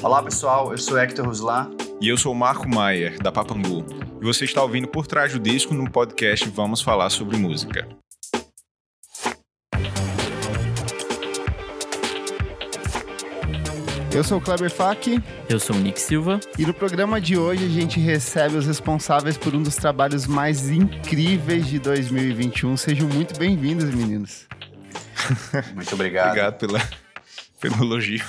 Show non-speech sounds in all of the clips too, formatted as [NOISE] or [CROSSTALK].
Olá pessoal, eu sou Hector Ruslan. E eu sou Marco Maier, da Papangu. E você está ouvindo Por Trás do Disco no podcast Vamos Falar sobre Música. Eu sou o Kleber Fak. Eu sou o Nick Silva. E no programa de hoje a gente recebe os responsáveis por um dos trabalhos mais incríveis de 2021. Sejam muito bem-vindos, meninos. Muito obrigado. obrigado pela, pelo elogio.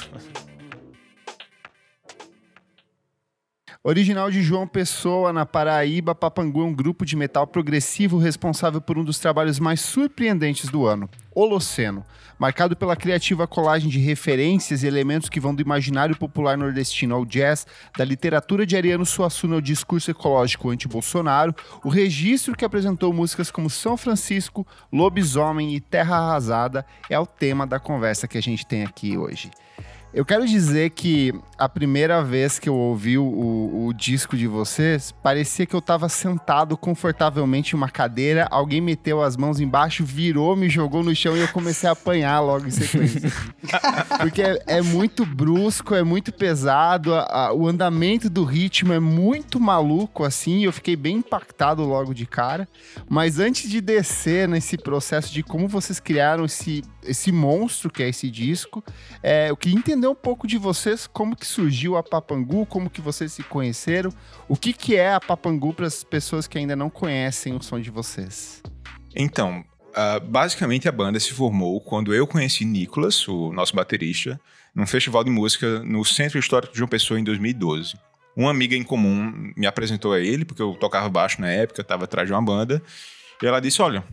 Original de João Pessoa, na Paraíba, Papangu é um grupo de metal progressivo responsável por um dos trabalhos mais surpreendentes do ano, Holoceno, marcado pela criativa colagem de referências e elementos que vão do imaginário popular nordestino ao jazz, da literatura de Ariano Suassuna ao discurso ecológico anti-Bolsonaro, o registro que apresentou músicas como São Francisco, Lobisomem e Terra Arrasada é o tema da conversa que a gente tem aqui hoje. Eu quero dizer que a primeira vez que eu ouvi o, o disco de vocês, parecia que eu estava sentado confortavelmente em uma cadeira, alguém meteu as mãos embaixo, virou, me jogou no chão e eu comecei a apanhar logo em sequência. [LAUGHS] Porque é, é, muito brusco, é muito pesado, a, a, o andamento do ritmo é muito maluco, assim, eu fiquei bem impactado logo de cara. Mas antes de descer nesse processo de como vocês criaram esse, esse monstro que é esse disco, é, eu queria entender um pouco de vocês, como que surgiu a Papangu, como que vocês se conheceram, o que que é a Papangu para as pessoas que ainda não conhecem o som de vocês. Então, uh, basicamente a banda se formou quando eu conheci Nicolas, o nosso baterista, num festival de música no Centro Histórico de João Pessoa em 2012. Uma amiga em comum me apresentou a ele, porque eu tocava baixo na época, estava atrás de uma banda, e ela disse: Olha,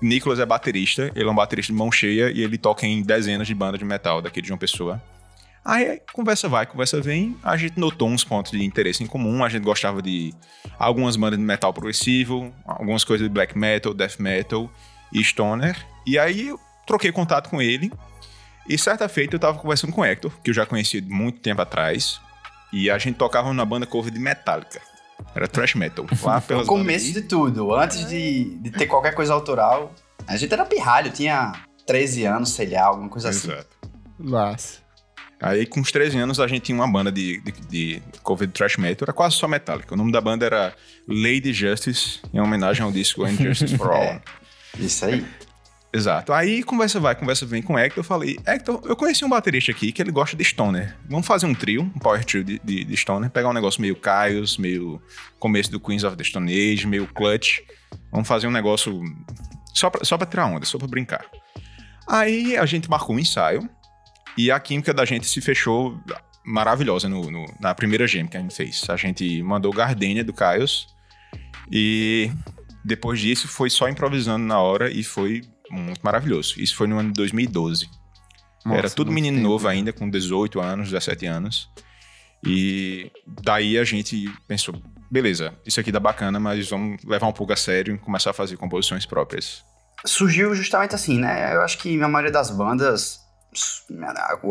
Nicolas é baterista, ele é um baterista de mão cheia e ele toca em dezenas de bandas de metal daqui de João Pessoa. Aí conversa vai, conversa vem, a gente notou uns pontos de interesse em comum, a gente gostava de algumas bandas de metal progressivo, algumas coisas de black metal, death metal e stoner. E aí eu troquei contato com ele e certa feita eu tava conversando com o Hector, que eu já conhecia muito tempo atrás, e a gente tocava na banda cover de Metallica. Era thrash metal. Lá pelas no começo de tudo, antes de, de ter qualquer coisa autoral, a gente era pirralho, tinha 13 anos, sei lá, alguma coisa Exato. assim. Exato. Nossa. Aí, com uns 13 anos, a gente tinha uma banda de, de, de cover de thrash metal, era quase só metálica. O nome da banda era Lady Justice, em homenagem ao disco Injustice [LAUGHS] for All. É, isso aí. Exato. Aí, conversa vai, conversa vem com o Hector. Eu falei, Hector, eu conheci um baterista aqui que ele gosta de stoner. Vamos fazer um trio, um power trio de, de, de stoner, pegar um negócio meio Caios, meio começo do Queens of the Stone Age, meio Clutch. Vamos fazer um negócio só pra, só pra tirar onda, só pra brincar. Aí, a gente marcou um ensaio e a química da gente se fechou maravilhosa no, no, na primeira gem que a gente fez. A gente mandou Gardenia do Caios e depois disso foi só improvisando na hora e foi muito maravilhoso. Isso foi no ano de 2012. Nossa, Era tudo menino tempo. novo ainda, com 18 anos, 17 anos. E daí a gente pensou, beleza, isso aqui dá bacana, mas vamos levar um pouco a sério e começar a fazer composições próprias. Surgiu justamente assim, né? Eu acho que na maioria das bandas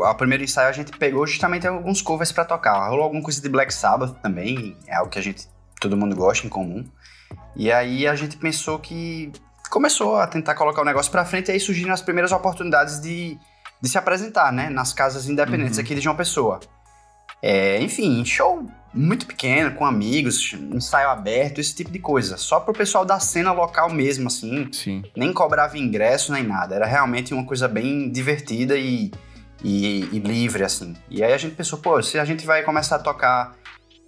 a primeiro ensaio a gente pegou justamente alguns covers para tocar. Rolou alguma coisa de Black Sabbath também, é algo que a gente todo mundo gosta em comum. E aí a gente pensou que começou a tentar colocar o negócio para frente e aí surgiram as primeiras oportunidades de, de se apresentar, né, nas casas independentes uhum. aqui de João Pessoa. É, enfim, show muito pequeno, com amigos, ensaio aberto, esse tipo de coisa. Só pro pessoal da cena local mesmo, assim. Sim. Nem cobrava ingresso nem nada. Era realmente uma coisa bem divertida e, e, e livre, assim. E aí a gente pensou, pô, se a gente vai começar a tocar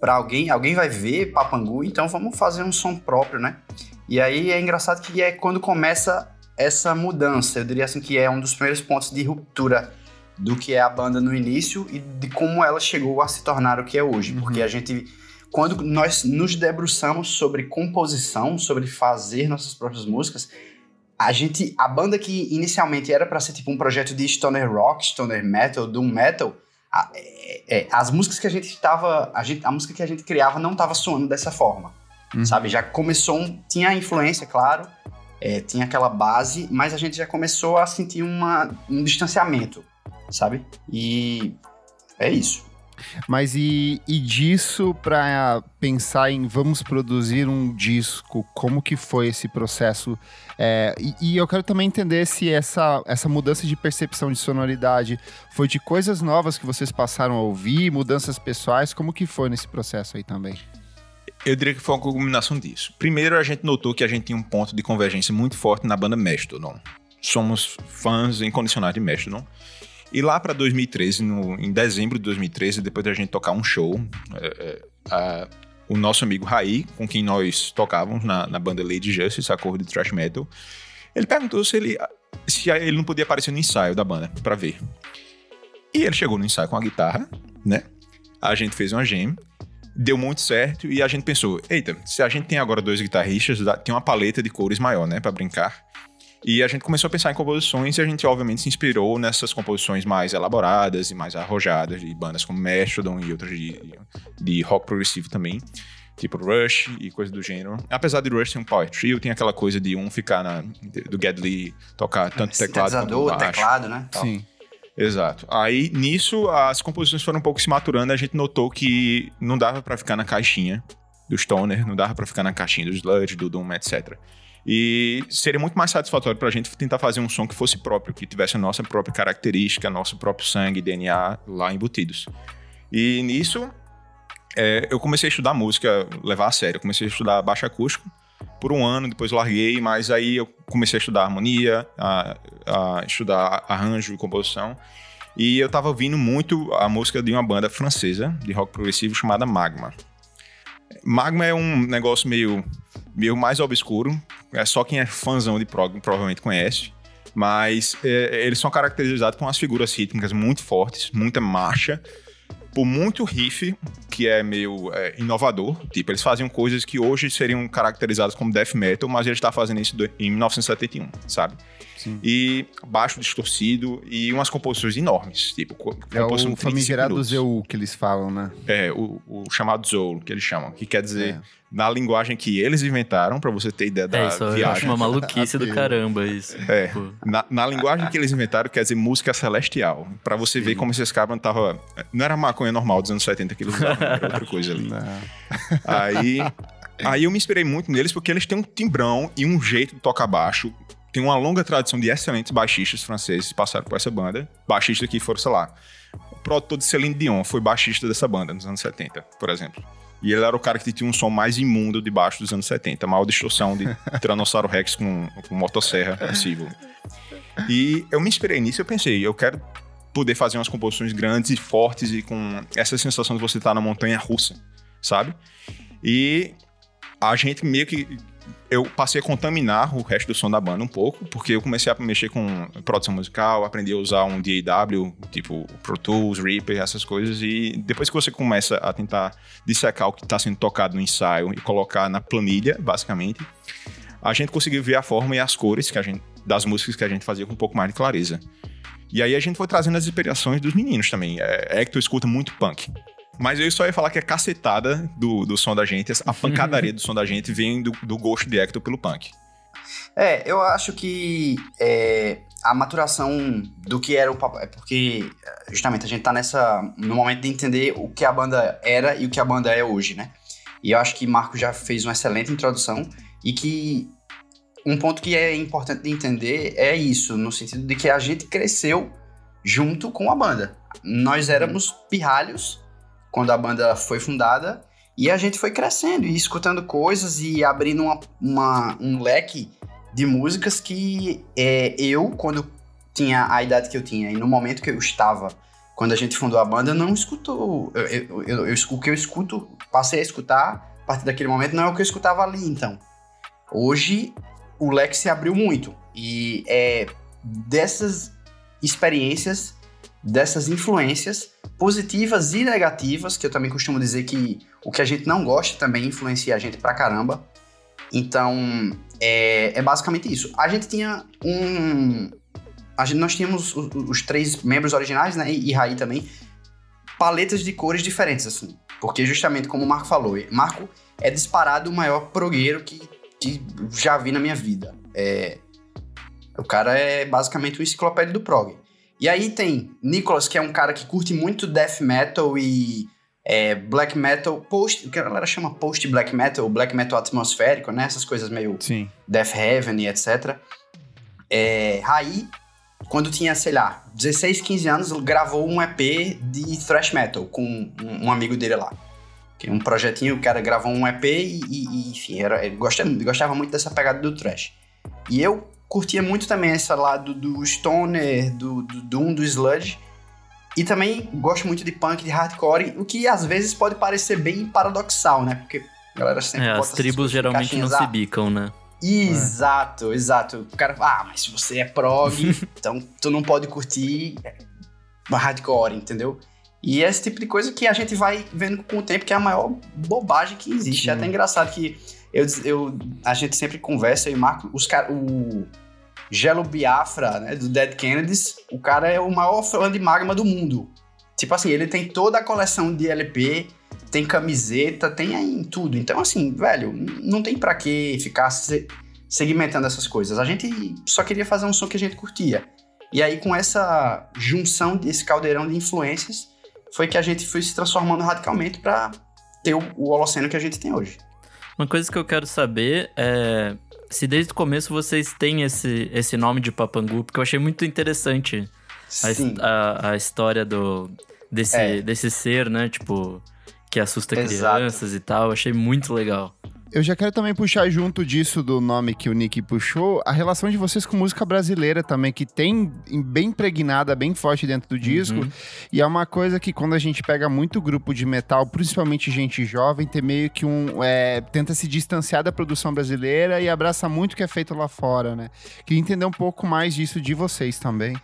para alguém, alguém vai ver Papangu, então vamos fazer um som próprio, né? E aí é engraçado que é quando começa essa mudança, eu diria assim que é um dos primeiros pontos de ruptura do que é a banda no início e de como ela chegou a se tornar o que é hoje. Uhum. Porque a gente, quando nós nos debruçamos sobre composição, sobre fazer nossas próprias músicas, a gente, a banda que inicialmente era para ser tipo um projeto de stoner rock, stoner metal, doom metal, a, é, é, as músicas que a gente estava, a, gente, a música que a gente criava não estava soando dessa forma, uhum. sabe? Já começou, um, tinha a influência, claro, é, tinha aquela base, mas a gente já começou a sentir uma, um distanciamento sabe? E é isso. Mas e, e disso para pensar em vamos produzir um disco, como que foi esse processo? É, e, e, eu quero também entender se essa, essa mudança de percepção de sonoridade foi de coisas novas que vocês passaram a ouvir, mudanças pessoais, como que foi nesse processo aí também? Eu diria que foi uma combinação disso. Primeiro, a gente notou que a gente tinha um ponto de convergência muito forte na banda Mastodon. Somos fãs incondicionais de Mastodon. E lá para 2013, no, em dezembro de 2013, depois da gente tocar um show, é, é, o nosso amigo Raí, com quem nós tocávamos na, na banda Lady Justice, a cor de thrash metal, ele perguntou se ele, se ele não podia aparecer no ensaio da banda para ver. E ele chegou no ensaio com a guitarra, né? A gente fez uma jam, deu muito certo e a gente pensou: eita, se a gente tem agora dois guitarristas, tem uma paleta de cores maior, né, para brincar. E a gente começou a pensar em composições e a gente, obviamente, se inspirou nessas composições mais elaboradas e mais arrojadas de bandas como Mastodon e outras de, de rock progressivo também. Tipo Rush e coisa do gênero. Apesar de Rush ter um power trio, tem aquela coisa de um ficar na, do Gedley tocar tanto teclado quanto baixo. teclado, né? Sim. Exato. Aí, nisso, as composições foram um pouco se maturando, a gente notou que não dava para ficar na caixinha do Stoner, não dava para ficar na caixinha do Sludge, do Doom, etc. E seria muito mais satisfatório para a gente tentar fazer um som que fosse próprio, que tivesse a nossa própria característica, nosso próprio sangue, DNA lá embutidos. E nisso, é, eu comecei a estudar música, levar a sério. Eu comecei a estudar baixo acústico por um ano, depois larguei, mas aí eu comecei a estudar harmonia, a, a estudar arranjo e composição. E eu tava ouvindo muito a música de uma banda francesa de rock progressivo chamada Magma. Magma é um negócio meio, meio mais obscuro. É só quem é fãzão de prog provavelmente conhece. Mas é, eles são caracterizados por umas figuras rítmicas muito fortes, muita marcha, por muito riff, que é meio é, inovador. Tipo, eles faziam coisas que hoje seriam caracterizadas como death metal, mas ele está fazendo isso em 1971, sabe? Sim. E baixo distorcido e umas composições enormes. Tipo, é o famigerado Zeul que eles falam, né? É, o, o chamado Zeul, que eles chamam. Que quer dizer, é. na linguagem que eles inventaram, para você ter ideia da é, isso, viagem. Eu acho uma maluquice do [LAUGHS] caramba isso. É, tipo... na, na, linguagem que eles inventaram, quer dizer música celestial. para você Sim. ver como esses caras tava... Não era maconha normal dos anos 70 que eles usavam, era outra [LAUGHS] coisa ali. Não. Aí... Aí eu me inspirei muito neles porque eles têm um timbrão e um jeito de tocar baixo tem uma longa tradição de excelentes baixistas franceses que passaram por essa banda. Baixistas que foram, sei lá, o produtor de Celine Dion foi baixista dessa banda nos anos 70, por exemplo. E ele era o cara que tinha um som mais imundo de baixo dos anos 70, a maior distorção de [LAUGHS] Tiranossauro Rex com, com motosserra possível. E eu me inspirei nisso e eu pensei, eu quero poder fazer umas composições grandes e fortes e com essa sensação de você estar na montanha russa, sabe? E a gente meio que eu passei a contaminar o resto do som da banda um pouco, porque eu comecei a mexer com produção musical, aprendi a usar um DAW, tipo Pro Tools, Reaper, essas coisas, e depois que você começa a tentar dissecar o que está sendo tocado no ensaio e colocar na planilha, basicamente, a gente conseguiu ver a forma e as cores que a gente, das músicas que a gente fazia com um pouco mais de clareza. E aí a gente foi trazendo as inspirações dos meninos também. É, Hector escuta muito punk. Mas eu só ia falar que a cacetada do, do som da gente, a pancadaria [LAUGHS] do som da gente vem do, do gosto de Hector pelo punk. É, eu acho que é, a maturação do que era o papo. É porque, justamente, a gente tá nessa. no momento de entender o que a banda era e o que a banda é hoje, né? E eu acho que Marco já fez uma excelente introdução e que um ponto que é importante de entender é isso, no sentido de que a gente cresceu junto com a banda. Nós éramos pirralhos quando a banda foi fundada. E a gente foi crescendo e escutando coisas e abrindo uma, uma um leque de músicas que é, eu, quando tinha a idade que eu tinha e no momento que eu estava, quando a gente fundou a banda, não escutou. Eu, eu, eu, eu, o que eu escuto, passei a escutar a partir daquele momento, não é o que eu escutava ali, então. Hoje, o leque se abriu muito. E é dessas experiências, dessas influências, positivas e negativas, que eu também costumo dizer que o que a gente não gosta também influencia a gente pra caramba. Então, é, é basicamente isso. A gente tinha um. A gente, nós tínhamos os, os três membros originais, né? E, e Raí também, paletas de cores diferentes, assim. Porque justamente como o Marco falou, Marco é disparado o maior progueiro que, que já vi na minha vida. É, o cara é basicamente o enciclopédia do prog. E aí tem Nicholas, que é um cara que curte muito death metal e é, black metal, post, o que a galera chama post black metal, black metal atmosférico, né? Essas coisas meio Sim. Death Heaven e etc. É, Raí, quando tinha, sei lá, 16, 15 anos, gravou um EP de thrash metal com um, um amigo dele lá. É um projetinho, o cara gravou um EP e, e enfim, era, ele gostava, gostava muito dessa pegada do thrash. E eu curtia muito também esse lado do stoner, do, do doom, do sludge. E também gosto muito de punk, de hardcore, o que às vezes pode parecer bem paradoxal, né? Porque a galera sempre É, bota as tribos geralmente não se bicam, né? Exato, exato. O cara fala, ah, mas se você é prog, [LAUGHS] então tu não pode curtir hardcore, entendeu? E é esse tipo de coisa que a gente vai vendo com o tempo que é a maior bobagem que existe. É até engraçado que eu, eu, a gente sempre conversa e Marco, os o Gelo Biafra, né, do Dead Kennedys, o cara é o maior fã de magma do mundo. Tipo assim, ele tem toda a coleção de LP, tem camiseta, tem aí tudo. Então, assim, velho, não tem pra que ficar se- segmentando essas coisas. A gente só queria fazer um som que a gente curtia. E aí, com essa junção desse caldeirão de influências, foi que a gente foi se transformando radicalmente pra ter o, o Holoceno que a gente tem hoje. Uma coisa que eu quero saber é se desde o começo vocês têm esse, esse nome de Papangu, porque eu achei muito interessante a, a, a história do, desse, É. desse ser, né? Tipo, que assusta Exato. crianças e tal. Eu achei muito legal. Eu já quero também puxar junto disso do nome que o Nick puxou, a relação de vocês com música brasileira também, que tem bem impregnada, bem forte dentro do disco. Uhum. E é uma coisa que quando a gente pega muito grupo de metal, principalmente gente jovem, tem meio que um. é, tenta se distanciar da produção brasileira e abraça muito o que é feito lá fora, né? Queria entender um pouco mais disso de vocês também.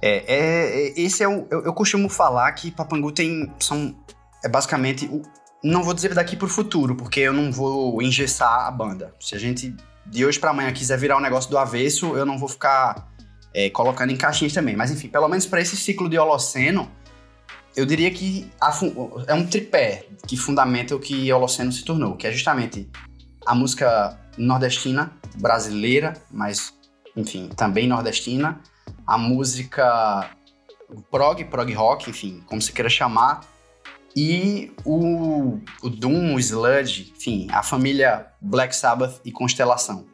É, é, é- esse é o. Eu, eu costumo falar que Papangu tem. São. É basicamente. o- não vou dizer daqui pro futuro, porque eu não vou engessar a banda. Se a gente de hoje pra amanhã quiser virar um negócio do avesso, eu não vou ficar é, colocando em caixinhas também. Mas enfim, pelo menos para esse ciclo de Holoceno, eu diria que é um tripé que fundamenta o que Holoceno se tornou, que é justamente a música nordestina, brasileira, mas enfim, também nordestina, a música prog, prog rock, enfim, como você queira chamar, e o, o Doom, o Sludge, enfim, a família Black Sabbath e Constelação.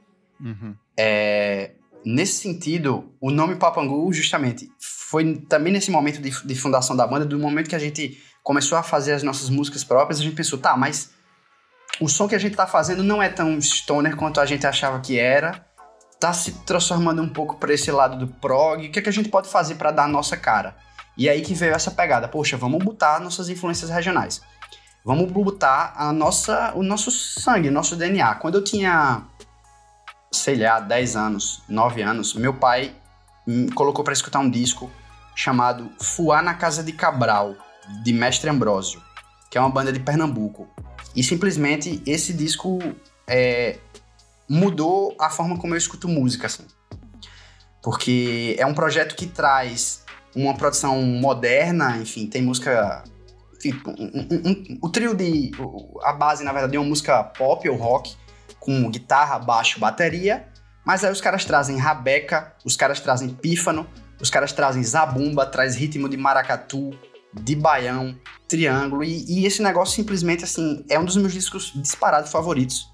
É, nesse sentido, o nome Papangu, justamente, foi também nesse momento de, de fundação da banda, do momento que a gente começou a fazer as nossas músicas próprias, a gente pensou, tá, mas o som que a gente tá fazendo não é tão stoner quanto a gente achava que era, tá se transformando um pouco para esse lado do prog, o que, é que a gente pode fazer para dar a nossa cara? E aí que veio essa pegada, poxa, vamos botar nossas influências regionais. Vamos botar a nossa, o nosso sangue, o nosso DNA. Quando eu tinha, sei lá, 10 anos, 9 anos, meu pai me colocou para escutar um disco chamado Fuá na Casa de Cabral, de Mestre Ambrósio, que é uma banda de Pernambuco. E simplesmente esse disco é, mudou a forma como eu escuto música, assim. Porque é um projeto que traz uma produção moderna, enfim, tem música. enfim, um- um- um- o trio de. A base, na verdade, é uma música pop ou rock, com guitarra, baixo, bateria. Mas aí os caras trazem rabeca, os caras trazem pífano, os caras trazem zabumba, traz ritmo de maracatu, de baião, triângulo. E, e esse negócio simplesmente, assim, é um dos meus discos disparados favoritos.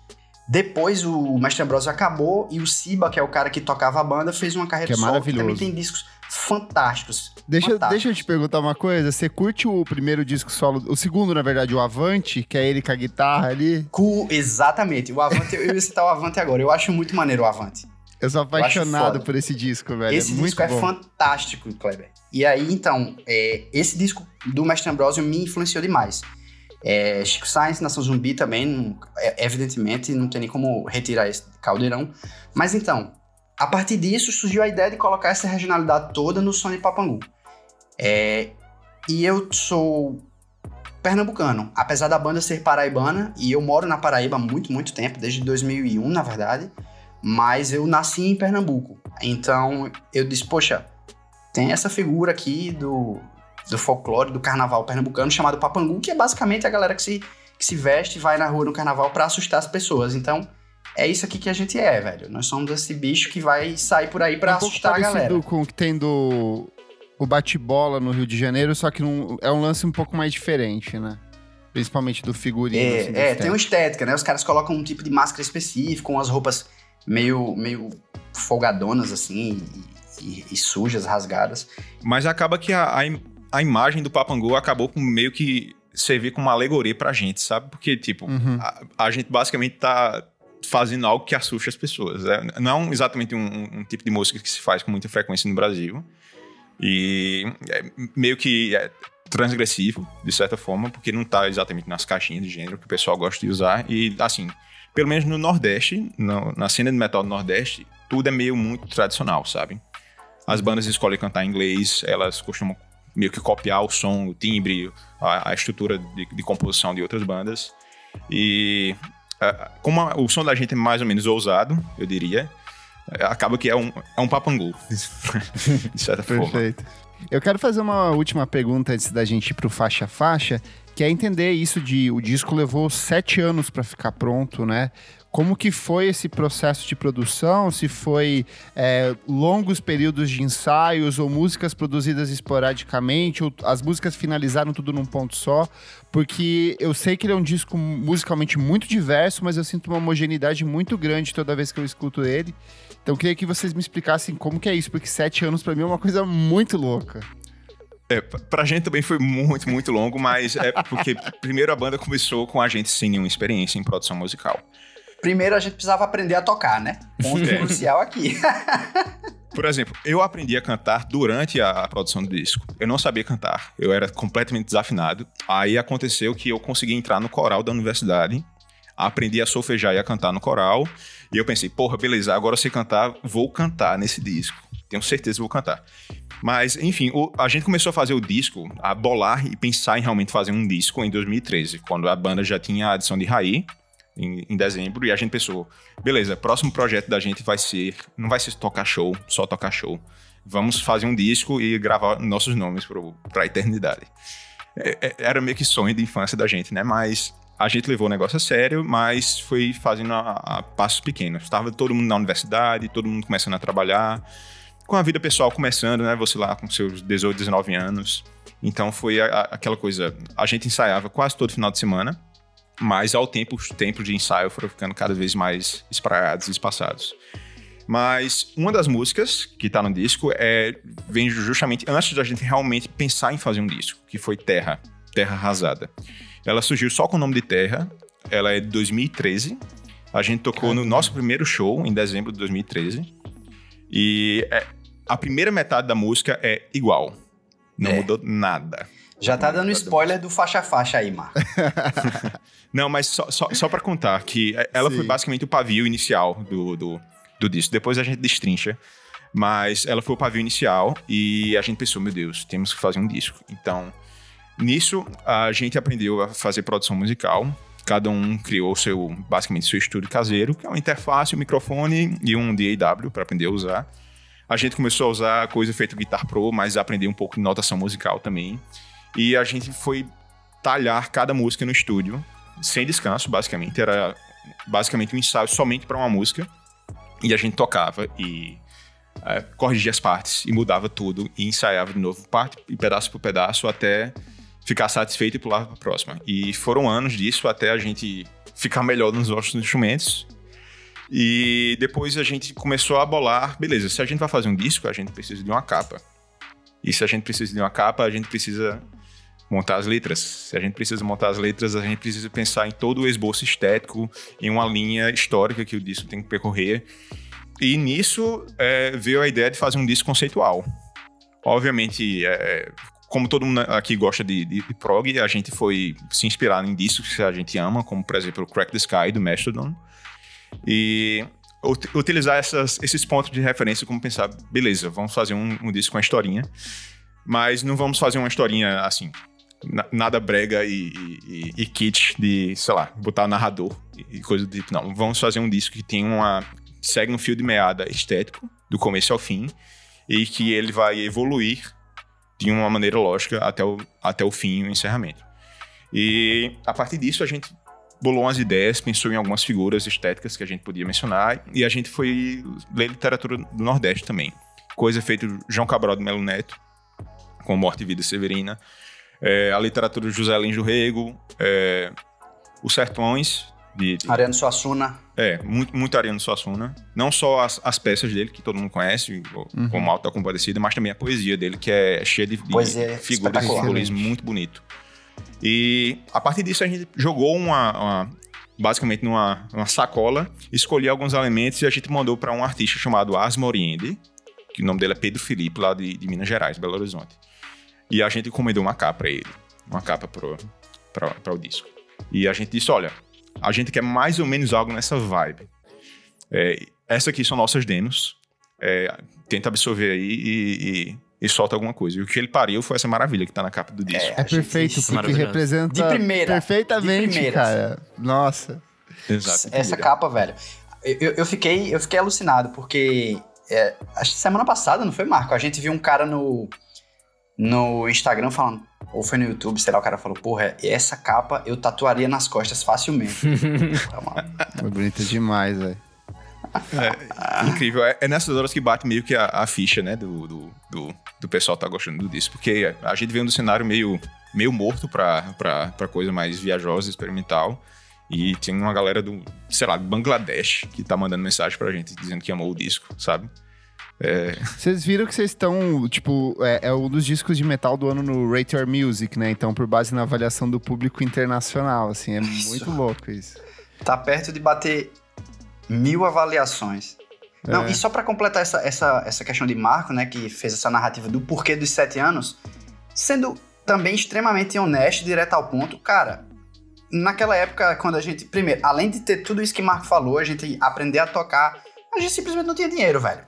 Depois o Mestre Ambrosio acabou e o Siba, que é o cara que tocava a banda, fez uma carreira Que é solo, maravilhoso. também tem discos fantásticos. Deixa, fantásticos. deixa eu te perguntar uma coisa. Você curte o primeiro disco solo, o segundo, na verdade, o Avante, que é ele com a guitarra ali? Cu- exatamente. O Avante, eu ia citar o Avante agora. Eu acho muito maneiro o Avante. Eu sou apaixonado foda. por esse disco, velho. esse é disco é bom. fantástico, Kleber. E aí, então, é, esse disco do Mestre Ambrosio me influenciou demais. É, Chico Sainz, Nação Zumbi também, não- é, evidentemente, não tem nem como retirar esse caldeirão. Mas então, a partir disso surgiu a ideia de colocar essa regionalidade toda no de Papangu. É, e eu sou pernambucano, apesar da banda ser paraibana, e eu moro na Paraíba há muito, muito tempo, desde 2001, na verdade, mas eu nasci em Pernambuco. Então eu disse, poxa, tem essa figura aqui do, do folclore, do carnaval pernambucano, chamado Papangu, que é basicamente a galera que se, que se veste e vai na rua no carnaval pra assustar as pessoas. Então é isso aqui que a gente é, velho. Nós somos esse bicho que vai sair por aí pra é um pouco assustar a galera. com o que tem do o bate-bola no Rio de Janeiro, só que num- é um lance um pouco mais diferente, né? Principalmente do figurino. É, assim, da é tem uma estética, né? Os caras colocam um tipo de máscara específico, umas roupas meio, meio folgadonas, assim, e, e- e sujas, rasgadas. Mas acaba que a, a, a imagem do Papangu acabou com meio que servir como uma alegoria pra gente, sabe? Porque, tipo, Uhum. a, a gente basicamente tá fazendo algo que assusta as pessoas. né? Não exatamente um, um- tipo de música que se faz com muita frequência no Brasil. E é meio que é transgressivo, de certa forma, porque não tá exatamente nas caixinhas de gênero que o pessoal gosta de usar. E, assim, pelo menos no Nordeste, no- na cena de metal do Nordeste, tudo é meio muito tradicional, sabe? As bandas escolhem cantar em inglês, elas costumam meio que copiar o som, o timbre, a, a estrutura de, de composição de outras bandas. E como a- o som da gente é mais ou menos ousado, eu diria, eh, acaba que é um, é um papangu, [LAUGHS] de certa forma. Perfeito. Eu quero fazer uma última pergunta antes da gente ir pro faixa a faixa, que é entender isso de o disco levou sete anos para ficar pronto, né? Como que foi esse processo de produção? Se foi é, longos períodos de ensaios ou músicas produzidas esporadicamente, ou as músicas finalizaram tudo num ponto só? Porque eu sei que ele é um disco musicalmente muito diverso, mas eu sinto uma homogeneidade muito grande toda vez que eu escuto ele. Então eu queria que vocês me explicassem como que é isso, porque sete anos pra mim é uma coisa muito louca. É, pra gente também foi muito, muito longo, mas é porque primeiro a banda começou com a gente sem nenhuma experiência em produção musical. Primeiro a gente precisava aprender a tocar, né? Ponto É. crucial aqui. [LAUGHS] Por exemplo, eu aprendi a cantar durante a, produção do disco. Eu não sabia cantar, eu era completamente desafinado. Aí aconteceu que eu consegui entrar no coral da universidade, aprendi a solfejar e a cantar no coral, e eu pensei, porra, beleza, agora sei cantar, vou cantar nesse disco. Tenho certeza que vou cantar. Mas, enfim, o- a gente começou a fazer o disco, a bolar e pensar em realmente fazer um disco em 2013, quando a banda já tinha a adição de Raí, em, em dezembro, e a gente pensou, beleza, próximo projeto da gente vai ser, não vai ser tocar show, só tocar show. Vamos fazer um disco e gravar nossos nomes pro, pra eternidade. É- é- era meio que sonho de infância da gente, né? Mas a gente levou o negócio a sério, mas foi fazendo a, a passos pequenos. Estava todo mundo na universidade, todo mundo começando a trabalhar, com a vida pessoal começando, né? Você lá com seus 18, 19 anos. Então foi a- a- aquela coisa, a gente ensaiava quase todo final de semana, mas ao tempo, os tempos de ensaio foram ficando cada vez mais espraiados e espaçados. Mas uma das músicas que tá no disco é vem justamente antes da gente realmente pensar em fazer um disco, que foi Terra, Terra Arrasada. Ela surgiu só com o nome de Terra, ela é de 2013. A gente tocou no nosso primeiro show em dezembro de 2013. E é- a primeira metade da música é igual. Não É. mudou nada. Já tá dando spoiler do faixa-faixa aí, Mar. [LAUGHS] Não, mas só, só, só pra contar que ela Sim. foi basicamente o pavio inicial do, do, do disco. Depois a gente destrincha. Mas ela foi o pavio inicial e a gente pensou, meu Deus, temos que fazer um disco. Então, nisso, a gente aprendeu a fazer produção musical. Cada um criou seu, basicamente, seu estúdio caseiro, que é uma interface, um microfone e um DAW para aprender a usar. A gente começou a usar coisa feita Guitar Pro, mas aprender um pouco de notação musical também. E a gente foi talhar cada música no estúdio, sem descanso, basicamente. Era basicamente um ensaio somente para uma música. E a gente tocava e eh, corrigia as partes e mudava tudo e ensaiava de novo, parte e pedaço por pedaço, até ficar satisfeito e pular para a próxima. E foram anos disso até a gente ficar melhor nos nossos instrumentos. E depois a gente começou a bolar, beleza, se a gente vai fazer um disco, a gente precisa de uma capa. E se a gente precisa de uma capa, a gente precisa montar as letras. Se a gente precisa montar as letras, a gente precisa pensar em todo o esboço estético, em uma linha histórica que o disco tem que percorrer. E nisso é, veio a ideia de fazer um disco conceitual. Obviamente, é, como todo mundo aqui gosta de, de, de prog, a gente foi se inspirar em discos que a gente ama, como por exemplo o Crack the Sky do Mastodon. E ut- utilizar essas- esses pontos de referência como pensar, beleza, vamos fazer um, um disco com uma historinha, mas não vamos fazer uma historinha assim, na- nada brega e, e, e- e kitsch de, sei lá, botar narrador e, e coisa do tipo. Não, vamos fazer um disco que tem uma. segue um fio de meada estético, do começo ao fim, e que ele vai evoluir de uma maneira lógica até o, até o fim, o encerramento. E a partir disso a gente bolou umas ideias, pensou em algumas figuras estéticas que a gente podia mencionar, e a gente foi ler literatura do Nordeste também. Coisa feita João Cabral de Melo Neto, com Morte e Vida Severina. É, a literatura de José Lins do Rego, é, Os Sertões, de, de, Ariano Suassuna. É, muito, muito Ariano Suassuna. Não só as, as peças dele, que todo mundo conhece, uhum. como Alta Compadecida, mas também a poesia dele, que é cheia de, de figuras e simbolismo muito bonito. E a partir disso a gente jogou uma, uma basicamente numa, numa sacola, escolhi alguns elementos e a gente mandou para um artista chamado Asmo Oriende, que o nome dele é Pedro Felipe, lá de, de Minas Gerais, Belo Horizonte. E a gente encomendou uma capa para ele, uma capa para o disco. E a gente disse, olha, a gente quer mais ou menos algo nessa vibe. É, essa aqui são nossas demos, é, tenta absorver aí e, e e solta alguma coisa. E o que ele pariu foi essa maravilha que tá na capa do disco. É, é perfeito, porque representa de primeira, perfeitamente, de cara. Nossa. Exato. Essa capa, velho. Eu, eu, fiquei, eu fiquei alucinado, porque é, acho que semana passada, não foi, Marco? A gente viu um cara no, no Instagram falando, ou foi no YouTube, sei lá, o cara falou, porra, essa capa eu tatuaria nas costas facilmente. [LAUGHS] é bonita demais, velho. É, incrível. É, é, nessas horas que bate meio que a, a ficha, né, do, do, do, do, pessoal tá gostando disso. Porque a gente vem do cenário meio, meio morto pra, pra, pra coisa mais viajosa, experimental. E tem uma galera do, sei lá, do Bangladesh que tá mandando mensagem pra gente dizendo que amou o disco, sabe? É... Vocês viram que vocês estão, tipo, é, é, um dos discos de metal do ano no Rate Your Music, né? Então, por base na avaliação do público internacional, assim, é isso. muito louco isso. Tá perto de bater mil avaliações. É. Não, e só para completar essa, essa, essa questão de Marco, né, que fez essa narrativa do porquê dos sete anos, sendo também extremamente honesto, direto ao ponto, cara, naquela época, quando a gente, primeiro, além de ter tudo isso que Marco falou, a gente aprender a tocar, a gente simplesmente não tinha dinheiro, velho.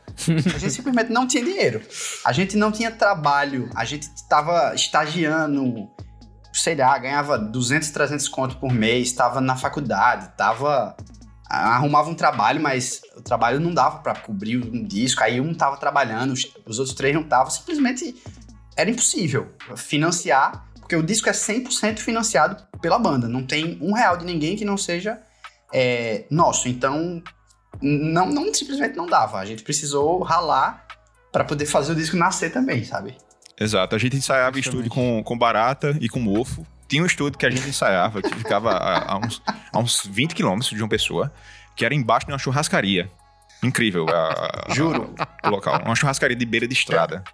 A gente simplesmente não tinha dinheiro. A gente não tinha trabalho, a gente tava estagiando, sei lá, ganhava 200, 300 conto por mês, tava na faculdade, tava arrumava um trabalho, mas o trabalho não dava para cobrir um disco, aí um tava trabalhando, os outros três não estavam, simplesmente era impossível financiar, porque o disco é 100% financiado pela banda, não tem um real de ninguém que não seja é, nosso, então não, não simplesmente não dava, a gente precisou ralar para poder fazer o disco nascer também, sabe? Exato, a gente ensaiava em estúdio com, com Barata e com Mofo, tinha um estúdio que a gente ensaiava, que ficava a, a, uns, a uns 20 quilômetros de uma pessoa, que era embaixo de uma churrascaria. Incrível, a, a, Juro. o local. Uma churrascaria de beira de estrada.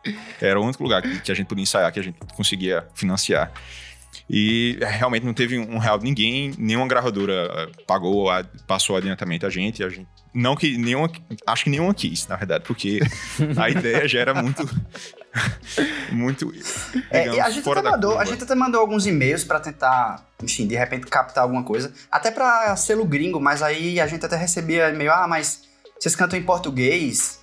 Era o único lugar que, que a gente podia ensaiar, que a gente conseguia financiar. E realmente não teve um real de ninguém, nenhuma gravadora eh, pagou, passou adiantamento a gente, a gente. Não que nenhuma. Acho que nenhuma quis, na verdade, porque [LAUGHS] a ideia já era muito. [LAUGHS] muito. É, digamos, a, gente até mandou, a gente até mandou alguns e-mails para tentar, enfim, de repente captar alguma coisa. Até para selo gringo, mas aí a gente até recebia e-mail, ah, mas vocês cantam em português?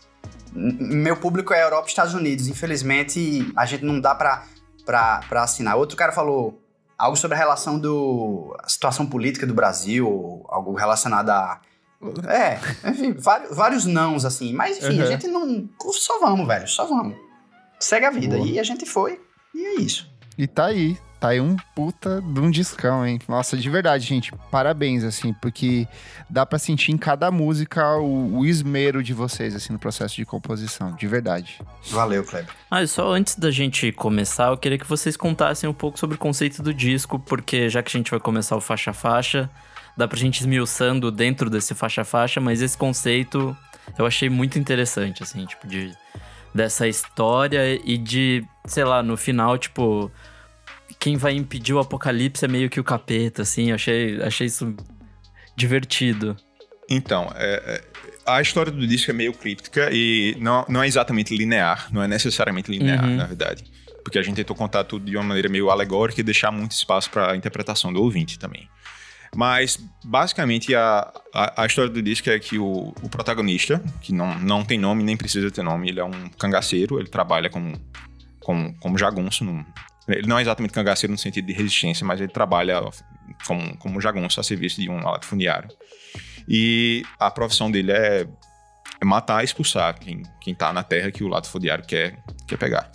Meu público é Europa e Estados Unidos. Infelizmente, a gente não dá pra, pra assinar. Outro cara falou, algo sobre a relação do. a situação política do Brasil, algo relacionado a. É, enfim, vários, vários nãos, assim. Mas, enfim, uhum. a gente não. Só vamos, velho, só vamos. Segue a vida. Boa. E a gente foi, e é isso. E tá aí. Tá aí um puta de um discão, hein? Nossa, de verdade, gente. Parabéns, assim, porque dá para sentir em cada música o, o, esmero de vocês, assim, no processo de composição. De verdade. Valeu, Kleber. Ah, e só antes da gente começar, eu queria que vocês contassem um pouco sobre o conceito do disco, porque já que a gente vai começar o faixa-faixa, dá pra gente esmiuçando dentro desse faixa-faixa, mas esse conceito eu achei muito interessante, assim, tipo, de dessa história e de, sei lá, no final, tipo quem vai impedir o apocalipse é meio que o capeta, assim. Achei, achei isso divertido. Então, é, é, a história do disco é meio críptica e não, não é exatamente linear, não é necessariamente linear, uhum. na verdade. Porque a gente tentou contar tudo de uma maneira meio alegórica e deixar muito espaço para a interpretação do ouvinte também. Mas, basicamente, a, a, a, história do disco é que o, o protagonista, que não, não tem nome nem precisa ter nome, ele é um cangaceiro, ele trabalha como, como, como jagunço num, ele não é exatamente cangaceiro no sentido de resistência, mas ele trabalha como, como jagunço a serviço de um latifundiário. E a profissão dele é, é matar e expulsar quem, quem tá na terra que o latifundiário quer, quer pegar.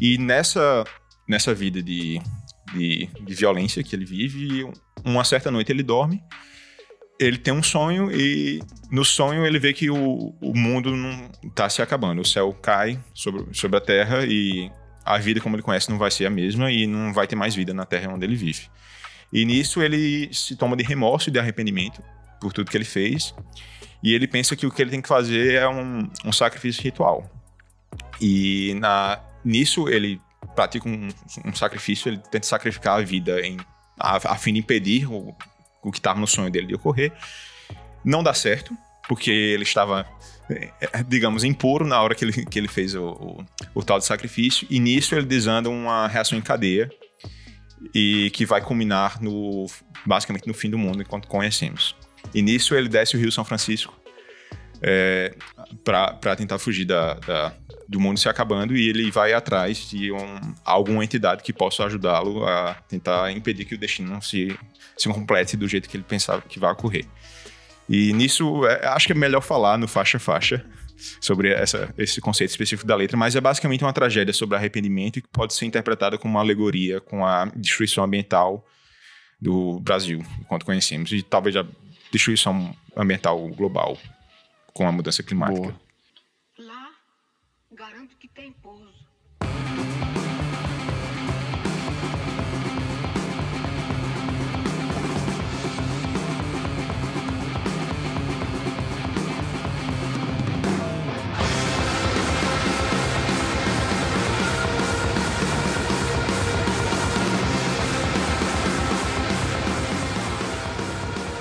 E nessa, nessa vida de, de, de violência que ele vive, uma certa noite ele dorme, ele tem um sonho e no sonho ele vê que o, o mundo não tá se acabando. O céu cai sobre, sobre a terra e a vida como ele conhece não vai ser a mesma e não vai ter mais vida na terra onde ele vive. E nisso ele se toma de remorso e de arrependimento por tudo que ele fez. E ele pensa que o que ele tem que fazer é um, um sacrifício ritual. E na, nisso ele pratica um, um, sacrifício, ele tenta sacrificar a vida em, a, a fim de impedir o, o que estava no sonho dele de ocorrer. Não dá certo, porque ele estava, digamos, impuro na hora que ele, que ele fez o, o, o tal de sacrifício. E nisso ele desanda uma reação em cadeia e que vai culminar no basicamente no fim do mundo enquanto conhecemos. E nisso ele desce o Rio São Francisco é, para tentar fugir da, da, do mundo se acabando e ele vai atrás de um, alguma entidade que possa ajudá-lo a tentar impedir que o destino se, se complete do jeito que ele pensava que vai ocorrer. E nisso, é, acho que é melhor falar no faixa-faixa sobre essa, esse conceito específico da letra, mas é basicamente uma tragédia sobre arrependimento que pode ser interpretada como uma alegoria com a destruição ambiental do Brasil, enquanto conhecemos, e talvez a destruição ambiental global com a mudança climática. Boa. Lá, garanto que tem pouso.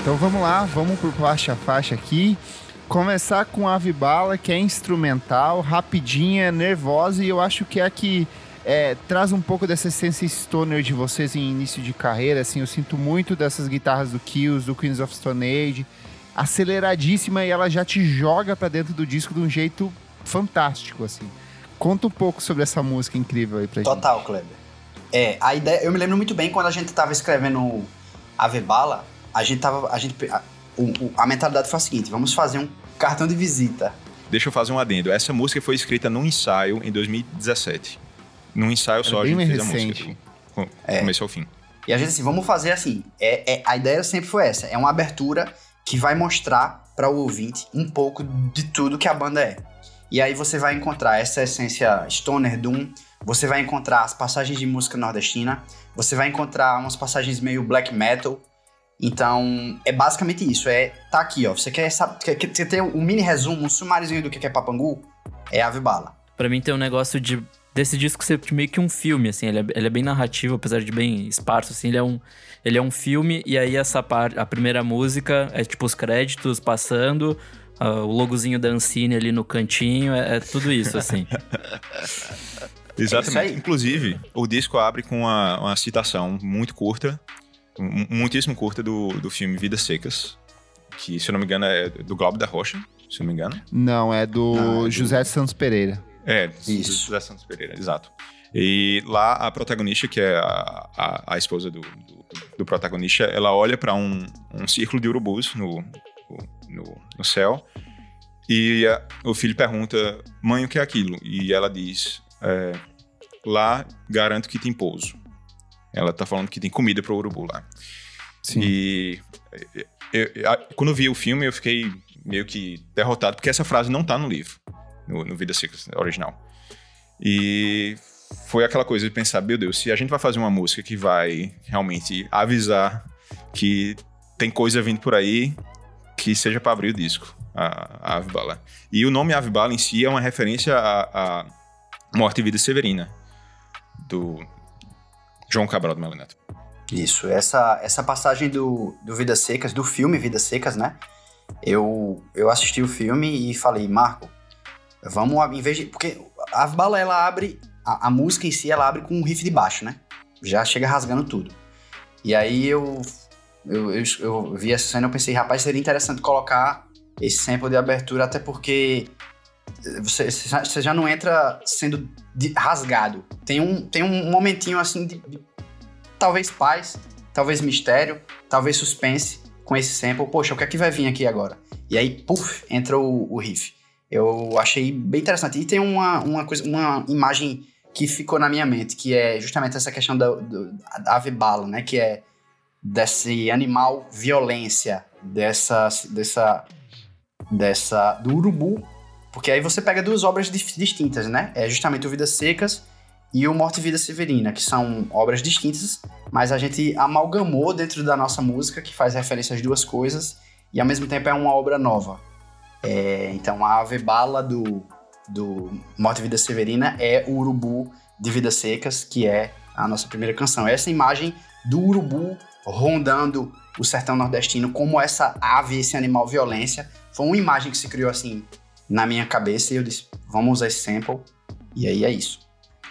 Então vamos lá, vamos por faixa a faixa aqui. Começar com Ave Bala, que é instrumental, rapidinha, nervosa, e eu acho que é a que é, traz um pouco dessa essência stoner de vocês em início de carreira. Assim, eu sinto muito dessas guitarras do Kills, do Queens of Stone Age, aceleradíssima e ela já te joga para dentro do disco de um jeito fantástico, assim. Conta um pouco sobre essa música incrível aí pra Total, gente. Total, Kleber. É, a ideia, eu me lembro muito bem quando a gente tava escrevendo Ave Bala, a gente tava. A, gente, a, a mentalidade foi a seguinte: vamos fazer um cartão de visita. Deixa eu fazer um adendo. Essa música foi escrita num ensaio em 2017. Num ensaio só Era a gente fez recente. a música. Do é. começo ao fim. E a gente assim, vamos fazer assim. É, é, a ideia sempre foi essa. É uma abertura que vai mostrar para o ouvinte um pouco de tudo que a banda é. E aí você vai encontrar essa essência stoner doom, você vai encontrar as passagens de música nordestina, você vai encontrar umas passagens meio black metal, então, é basicamente isso. É, tá aqui, ó. Você quer, saber, quer, quer ter um mini resumo, um sumáriozinho do que é Papangu? É Ave Bala. Pra mim tem um negócio de desse disco ser meio que um filme, assim, ele é, ele é, bem narrativo, apesar de bem esparso, assim, ele é um, ele é um filme, e aí essa parte, a primeira música é tipo os créditos passando, uh, o logozinho da Ancine ali no cantinho, é, é tudo isso, assim. [LAUGHS] Exatamente. É Inclusive, o disco abre com uma, uma citação muito curta muitíssimo curta do, do filme Vidas Secas, que, se eu não me engano, é do Globo da Rocha, se eu não me engano. Não, é do não, é José do... Santos Pereira. É, Isso. José Santos Pereira, exato. E lá a protagonista, que é a, a, a esposa do, do, do, protagonista, ela olha para um, um círculo de urubus no, no, no céu e a, o filho pergunta, mãe, o que é aquilo? E ela diz, é, lá garanto que tem pouso. Ela tá falando que tem comida pro urubu lá. Sim. E eu, eu, quando eu vi o filme, eu fiquei meio que derrotado, porque essa frase não tá no livro, no, no Vida Secret original. E foi aquela coisa de pensar, meu Deus, se a gente vai fazer uma música que vai realmente avisar que tem coisa vindo por aí, que seja para abrir o disco, a, a Ave Bala. E o nome Ave Bala em si é uma referência à, à Morte e Vida Severina, do, João Cabral do Melo Neto. Isso, essa, essa passagem do, do Vidas Secas, do filme Vidas Secas, né? Eu, eu assisti o filme e falei, Marco, vamos, em vez de. Porque a bala ela abre. A, a, música em si, ela abre com um riff de baixo, né? Já chega rasgando tudo. E aí eu, eu, eu, eu vi essa cena e pensei, rapaz, seria interessante colocar esse sample de abertura, até porque você, você já não entra sendo rasgado. Tem um, tem um momentinho assim de, de, talvez paz, talvez mistério, talvez suspense com esse sample. Poxa, o que é que vai vir aqui agora? E aí, puff, entra o, o riff. Eu achei bem interessante. E tem uma, uma, coisa, uma imagem que ficou na minha mente, que é justamente essa questão da, da ave bala, né? Que é desse animal violência, dessa, dessa, dessa do urubu porque aí você pega duas obras distintas, né? É justamente o Vidas Secas e o Morte e Vida Severina, que são obras distintas, mas a gente amalgamou dentro da nossa música, que faz referência às duas coisas, e ao mesmo tempo é uma obra nova. É, então a Ave Bala do, do Morte e Vida Severina é o urubu de Vidas Secas, que é a nossa primeira canção. Essa imagem do urubu rondando o sertão nordestino como essa ave, esse animal violência, foi uma imagem que se criou assim na minha cabeça e eu disse, vamos usar esse sample. E aí é isso.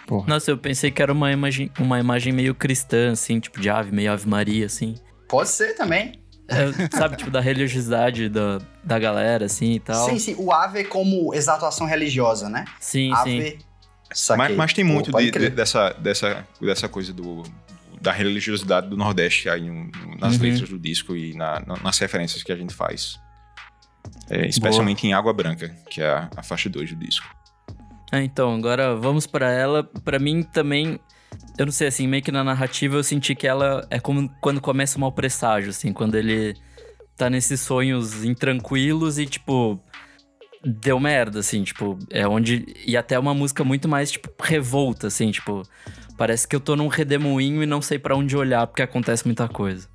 Porra. Nossa, eu pensei que era uma imagem, uma imagem meio cristã, assim, tipo de ave, meio Ave Maria, assim. Pode ser também. É, sabe, tipo, da religiosidade da, da galera, assim e tal. Sim, sim. O ave como exaltação religiosa, né? Sim, ave, sim. Mas, mas, tem muito de, de, dessa, dessa, dessa coisa do, da religiosidade do Nordeste aí nas uhum. letras do disco e na, nas referências que a gente faz. É, especialmente Boa. em Água Branca, que é a, a faixa 2 do disco. É, então, agora vamos para ela. Para mim também, eu não sei, assim, meio que na narrativa eu senti que ela é como quando começa o mau presságio, assim, quando ele tá nesses sonhos intranquilos e, tipo, deu merda, assim, tipo, é onde. E até uma música muito mais, tipo, revolta, assim, tipo, parece que eu tô num redemoinho e não sei para onde olhar porque acontece muita coisa.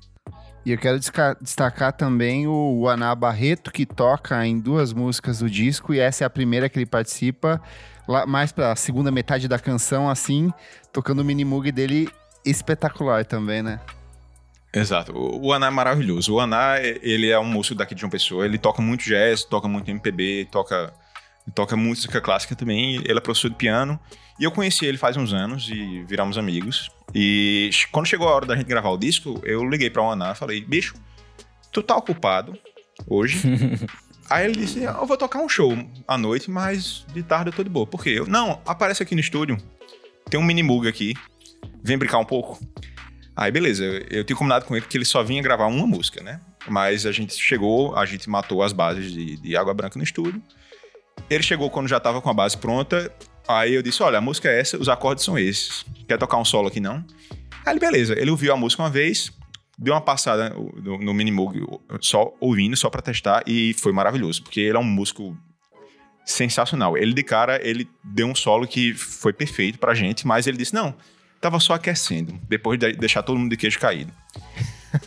E eu quero destacar também o Aná Barreto, que toca em duas músicas do disco, e essa é a primeira que ele participa lá mais pra segunda metade da canção, assim, tocando o mini-mug dele espetacular também, né? Exato. O, Aná é maravilhoso. O Aná, ele é um músico daqui de uma pessoa. Ele toca muito jazz, toca muito MPB, toca, toca música clássica também. Ele é professor de piano. E eu conheci ele faz uns anos e viramos amigos. E quando chegou a hora da gente gravar o disco, eu liguei pra o Aná e falei, bicho, tu tá ocupado hoje? [LAUGHS] Aí ele disse: Eu vou tocar um show à noite, mas de tarde eu tô de boa. Por quê? Eu, não, aparece aqui no estúdio. Tem um mini mug aqui. Vem brincar um pouco. Aí, beleza. Eu, tinha combinado com ele que ele só vinha gravar uma música, né? Mas a gente chegou, a gente matou as bases de, de Água Branca no estúdio. Ele chegou quando já tava com a base pronta. Aí eu disse: Olha, a música é essa, os acordes são esses. Quer tocar um solo aqui não? Aí ele, beleza. Ele ouviu a música uma vez, dei uma passada no, no Minimoog só ouvindo, só para testar, e foi maravilhoso, porque ele é um músico sensacional. Ele de cara, ele deu um solo que foi perfeito pra gente, mas ele disse: não, tava só aquecendo, depois de deixar todo mundo de queijo caído.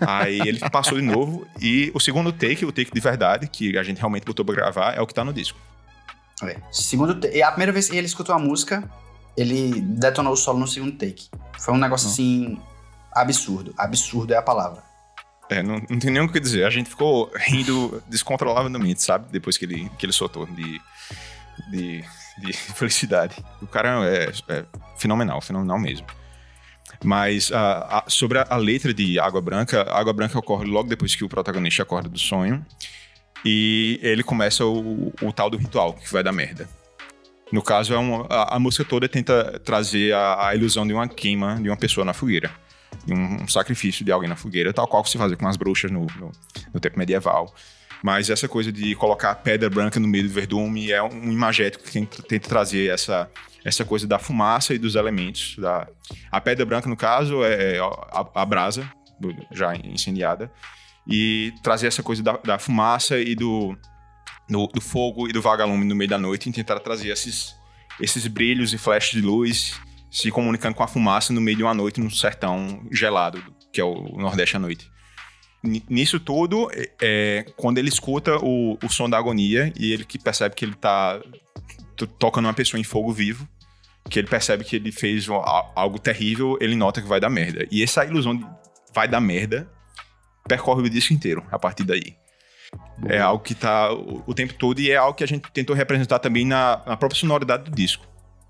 Aí ele passou de novo, e o segundo take, o take de verdade, que a gente realmente botou pra gravar, é o que tá no disco. É. Segundo e a primeira vez que ele escutou a música, ele detonou o solo no segundo take. Foi um negócio assim absurdo. Absurdo é a palavra. É, não, não tem nem o que dizer. A gente ficou rindo descontroladamente, sabe? Depois que ele, que ele soltou de, de, de [LAUGHS] felicidade. O cara é, é fenomenal, fenomenal mesmo. Mas uh, sobre a, a, letra de Água Branca, Água Branca ocorre logo depois que o protagonista acorda do sonho. E ele começa o, o tal do ritual, que vai dar merda. No caso, é uma, a, a, música toda tenta trazer a, a ilusão de uma queima de uma pessoa na fogueira um, um sacrifício de alguém na fogueira, tal qual se fazia com as bruxas no, no, no, tempo medieval. Mas essa coisa de colocar pedra branca no meio do verdume é um imagético que tenta trazer essa, essa coisa da fumaça e dos elementos. Da... A pedra branca, no caso, é a, a brasa, já incendiada, e trazer essa coisa da, da fumaça e do, do, do, fogo e do vagalume no meio da noite e tentar trazer esses, esses brilhos e flashes de luz se comunicando com a fumaça no meio de uma noite no sertão gelado, que é o Nordeste à noite. Nisso tudo, é, é, quando ele escuta o, o som da agonia e ele que percebe que ele tá tocando uma pessoa em fogo vivo, que ele percebe que ele fez algo terrível, ele nota que vai dar merda. E essa ilusão de vai dar merda percorre o disco inteiro a partir daí. Boa. É algo que tá o, o, tempo todo e é algo que a gente tentou representar também na, na própria sonoridade do disco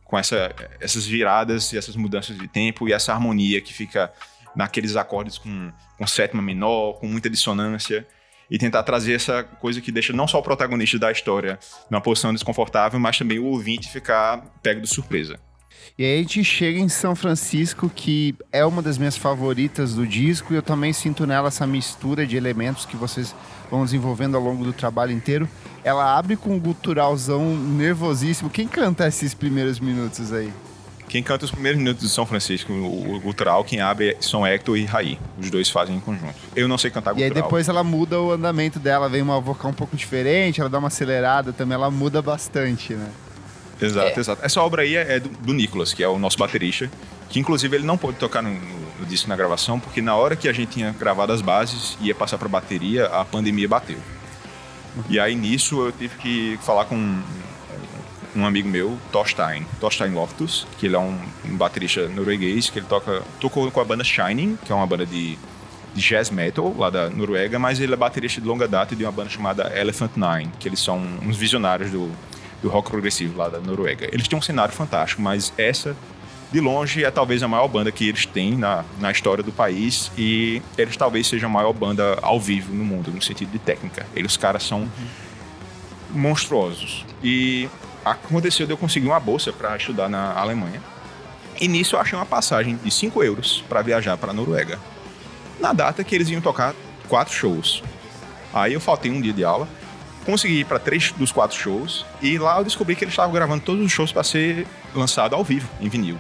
com essa, essas viradas e essas mudanças de tempo e essa harmonia que fica naqueles acordes com, com sétima menor, com muita dissonância, e tentar trazer essa coisa que deixa não só o protagonista da história numa posição desconfortável, mas também o ouvinte ficar pego de surpresa. E aí a gente chega em São Francisco, que é uma das minhas favoritas do disco, e eu também sinto nela essa mistura de elementos que vocês vão desenvolvendo ao longo do trabalho inteiro. Ela abre com um guturalzão nervosíssimo. Quem canta esses primeiros minutos aí? Quem canta os primeiros minutos de São Francisco, o gutural, quem abre são Hector e Raí. Os dois fazem em conjunto. Eu não sei cantar gutural. E aí depois ela muda o andamento dela, vem uma vocal um pouco diferente, ela dá uma acelerada também, ela muda bastante, né? Exato, é. exato. Essa obra aí é do, do Nicolas, que é o nosso baterista, que inclusive ele não pôde tocar no, no, disco na gravação, porque na hora que a gente tinha gravado as bases e ia passar para bateria, a pandemia bateu. E aí nisso eu tive que falar com um, um amigo meu, Thorstein, Thorstein Loftus, que ele é um, um, baterista norueguês, que ele toca, tocou com a banda Shining, que é uma banda de, de jazz metal lá da Noruega, mas ele é baterista de longa data de uma banda chamada Elephant Nine, que eles são uns visionários do, do rock progressivo lá da Noruega. Eles têm um cenário fantástico, mas essa de longe é talvez a maior banda que eles têm na, na história do país e eles talvez sejam a maior banda ao vivo no mundo, no sentido de técnica. Eles, caras são monstruosos. E aconteceu de eu conseguir uma bolsa para estudar na Alemanha. E nisso eu achei uma passagem de 5 euros para viajar para a Noruega. Na data que eles iam tocar quatro shows. Aí eu faltei um dia de aula, consegui ir para três dos quatro shows e lá eu descobri que eles estavam gravando todos os shows para ser lançado ao vivo, em vinil.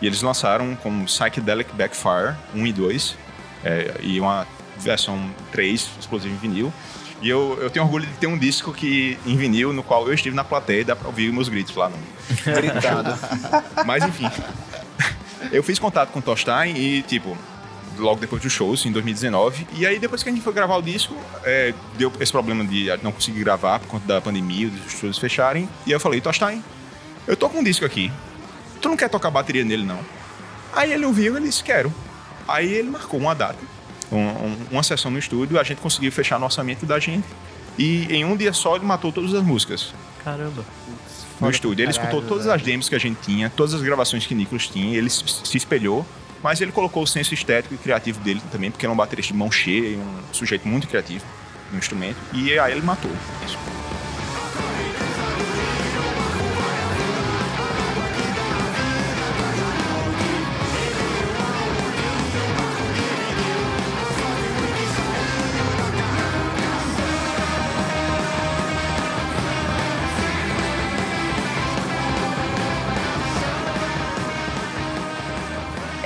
E eles lançaram com Psychedelic Backfire 1 e 2, é, e uma versão 3 exclusiva em vinil. E eu, eu tenho orgulho de ter um disco que, em vinil no qual eu estive na plateia e dá pra ouvir meus gritos lá no. Gritando. [LAUGHS] Mas enfim. Eu fiz contato com o Tostain e, tipo, logo depois dos shows, em 2019. E aí, depois que a gente foi gravar o disco, é, deu esse problema de não conseguir gravar por conta da pandemia, dos shows fecharem. E aí eu falei, Tostain, eu tô com um disco aqui tu não quer tocar bateria nele, não? Aí ele ouviu e ele disse, quero. Aí ele marcou uma data, um, um, uma sessão no estúdio, a gente conseguiu fechar no orçamento da gente. E em um dia só ele matou todas as músicas. Caramba. No estúdio. Ele escutou todas as demos que a gente tinha, todas as gravações que Nicolas tinha, ele se espelhou, mas ele colocou o senso estético e criativo dele também, porque era um baterista de mão cheia, um sujeito muito criativo no instrumento, e aí ele matou. Isso.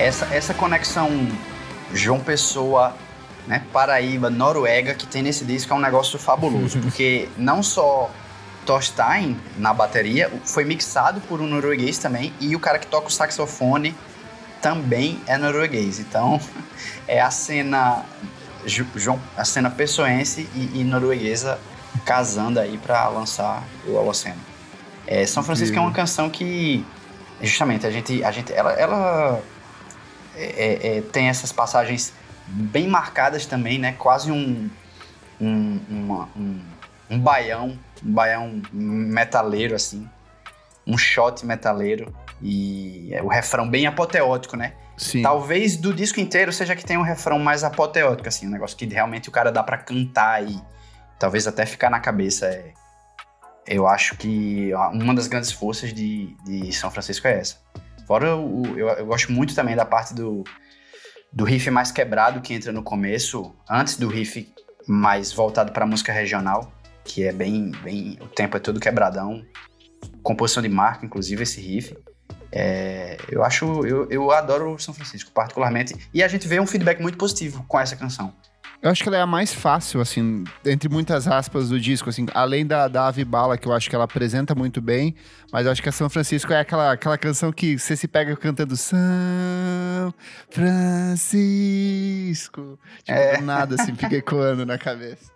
Essa, essa conexão João Pessoa, né, Paraíba, Noruega, que tem nesse disco é um negócio fabuloso, [LAUGHS] porque não só Thorstein na bateria, foi mixado por um norueguês também, e o cara que toca o saxofone também é norueguês. Então, [LAUGHS] é a cena João, a cena pessoense e, e norueguesa casando aí para lançar o Holoceno. É, São Francisco é uma canção que justamente a gente a gente ela, ela é, é, tem essas passagens bem marcadas também, né? Quase um, um, uma, um, um baião, um baião metaleiro, assim. Um shot metaleiro. E é o refrão bem apoteótico, né? Sim. Talvez do disco inteiro seja que tem um refrão mais apoteótico, assim. Um negócio que realmente o cara dá para cantar e talvez até ficar na cabeça. É, eu acho que uma das grandes forças de, de São Francisco é essa. Fora o, eu, eu gosto muito também da parte do, do riff mais quebrado que entra no começo, antes do riff mais voltado para música regional, que é bem, bem. O tempo é todo quebradão. Composição de marca, inclusive, esse riff. É, eu acho. Eu, eu adoro São Francisco, particularmente. E a gente vê um feedback muito positivo com essa canção. Eu acho que ela é a mais fácil, assim, entre muitas aspas do disco, assim, além da, da Ave Bala, que eu acho que ela apresenta muito bem, mas eu acho que a São Francisco é aquela, aquela canção que você se pega cantando São Francisco. Tipo, é. do nada, assim, fica [LAUGHS] ecoando na cabeça.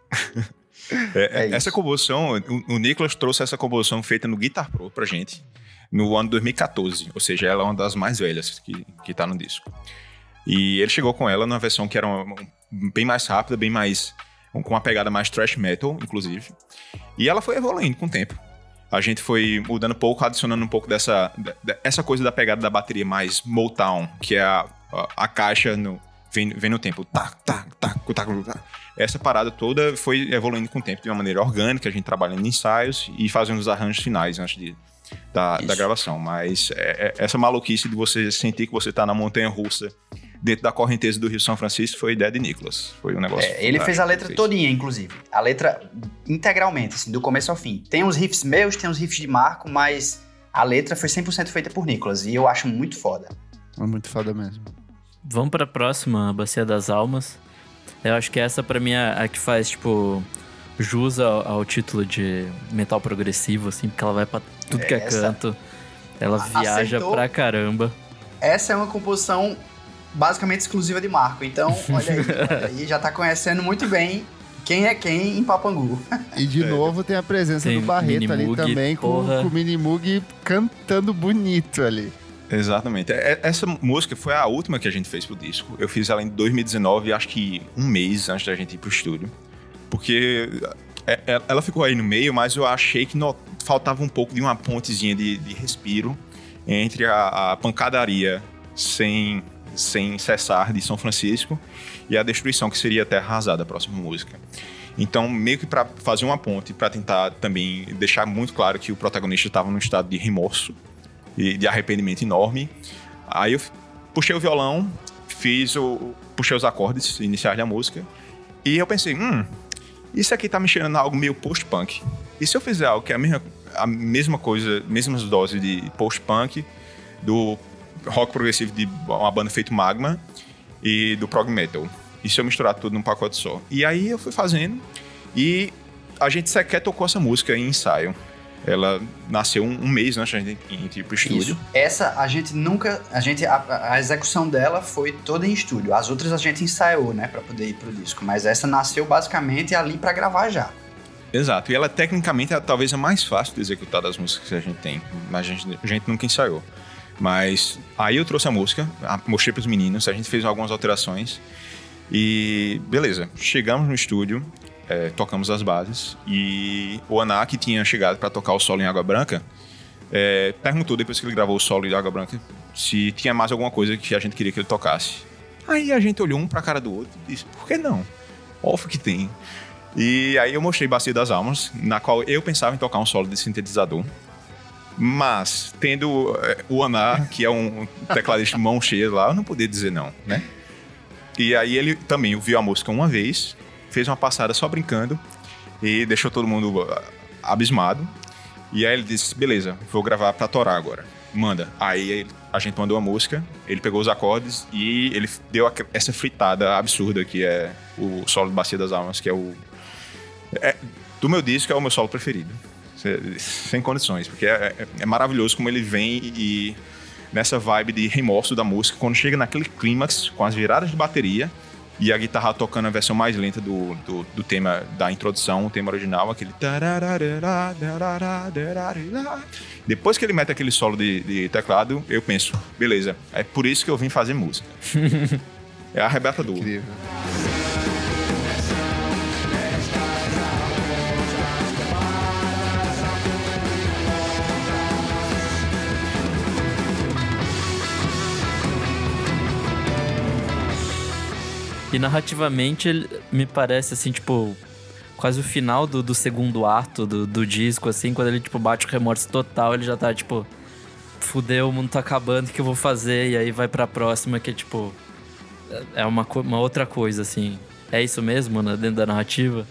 É, é essa composição, o, o Nicolas trouxe essa composição feita no Guitar Pro pra gente no ano 2014, ou seja, ela é uma das mais velhas que, que tá no disco. E ele chegou com ela numa versão que era uma, bem mais rápida, bem mais. com uma pegada mais thrash metal, inclusive. E ela foi evoluindo com o tempo. A gente foi mudando um pouco, adicionando um pouco dessa essa coisa da pegada da bateria mais Motown, que é a, a, a caixa no, vem, vem no tempo. Tá, tá, tá. Essa parada toda foi evoluindo com o tempo de uma maneira orgânica, a gente trabalhando em ensaios e fazendo os arranjos finais antes de, da, da gravação. Mas é, é, essa maluquice de você sentir que você tá na montanha russa dentro da correnteza do Rio São Francisco foi ideia de Nicolas. Foi um negócio. É, ele fez a letra todinha, inclusive. A letra integralmente, assim, do começo ao fim. Tem uns riffs meus, tem uns riffs de Marco, mas a letra foi 100% feita por Nicolas. E eu acho muito foda. É muito foda mesmo. Vamos pra próxima, a Bacia das Almas. Eu acho que essa pra mim é a que faz, tipo, jus ao, ao título de metal progressivo, assim, porque ela vai pra tudo que é Essa- canto. Ela viaja Acertou. pra caramba. Essa é uma composição basicamente exclusiva de Marco. Então, [LAUGHS] olha aí, olha aí já tá conhecendo muito bem quem é quem em Papangu. E de novo tem a presença Tem do Barreto ali também, com, porra. com o Minimug cantando bonito ali. Exatamente. É- é- Essa música foi a última que a gente fez pro disco. Eu fiz ela em 2019, acho que um mês antes da gente ir pro estúdio. Porque é- é- ela ficou aí no meio, mas eu achei que faltava um pouco de uma pontezinha de, de respiro entre a, a pancadaria sem, sem cessar de São Francisco e a destruição que seria a Terra Arrasada, a próxima música. Então, meio que para fazer uma ponte, para tentar também deixar muito claro que o protagonista estava num estado de remorso e de arrependimento enorme. Aí eu puxei o violão, fiz o. puxei os acordes iniciais da música. E eu pensei, hum, isso aqui tá me cheirando a algo meio post-punk. E se eu fizer algo que é a mesma, a mesma coisa, mesmas doses de post-punk, do rock progressivo de uma banda feito Magma e do prog metal. E se eu misturar tudo num pacote só? E aí eu fui fazendo e a gente sequer tocou essa música em ensaio. Ela nasceu um, um mês antes da gente ir pro estúdio. Isso. Essa a gente nunca. A, gente, a, a execução dela foi toda em estúdio. As outras a gente ensaiou, né, pra poder ir pro disco. Mas essa nasceu basicamente ali pra gravar já. Exato, e ela tecnicamente é talvez a mais fácil de executar das músicas que a gente tem, mas a gente, a gente nunca ensaiou. Mas aí eu trouxe a música, a- mostrei pros meninos, a gente fez algumas alterações e beleza, chegamos no estúdio, é, tocamos as bases e o Aná, que tinha chegado para tocar o solo em Água Branca, é, perguntou depois que ele gravou o solo de Água Branca se tinha mais alguma coisa que a gente queria que ele tocasse. Aí a gente olhou um pra cara do outro e disse, por que não? Óbvio que tem. E aí eu mostrei Bacia das Almas, na qual eu pensava em tocar um solo de sintetizador. Mas, tendo eh, o Aná, que é um tecladista mão cheia lá, eu não podia dizer não, né? E aí ele também ouviu a música uma vez, fez uma passada só brincando e deixou todo mundo ah, abismado. E aí ele disse, beleza, vou gravar pra torar agora. Manda. Aí a gente mandou a música, ele pegou os acordes e ele deu essa fritada absurda que é o solo de Bacia das Almas, que é o... é- do meu disco é o meu solo preferido. Sem condições, porque é, é- é maravilhoso como ele vem e nessa vibe de remorso da música, quando chega naquele clímax, com as viradas de bateria e a guitarra tocando a versão mais lenta do, do, do tema da introdução, o tema original, aquele. Depois que ele mete aquele solo de, de teclado, eu penso, beleza, é por isso que eu vim fazer música. [LAUGHS] é arrebatador. Incrível. E narrativamente ele me parece assim, tipo, quase o final do, do segundo ato do, do disco, assim, quando ele, tipo, bate o remorso total, ele já tá, tipo, fudeu, o mundo tá acabando, o que eu vou fazer? E aí vai pra próxima, que é tipo. É uma, uma outra coisa, assim. É isso mesmo, né, dentro da narrativa?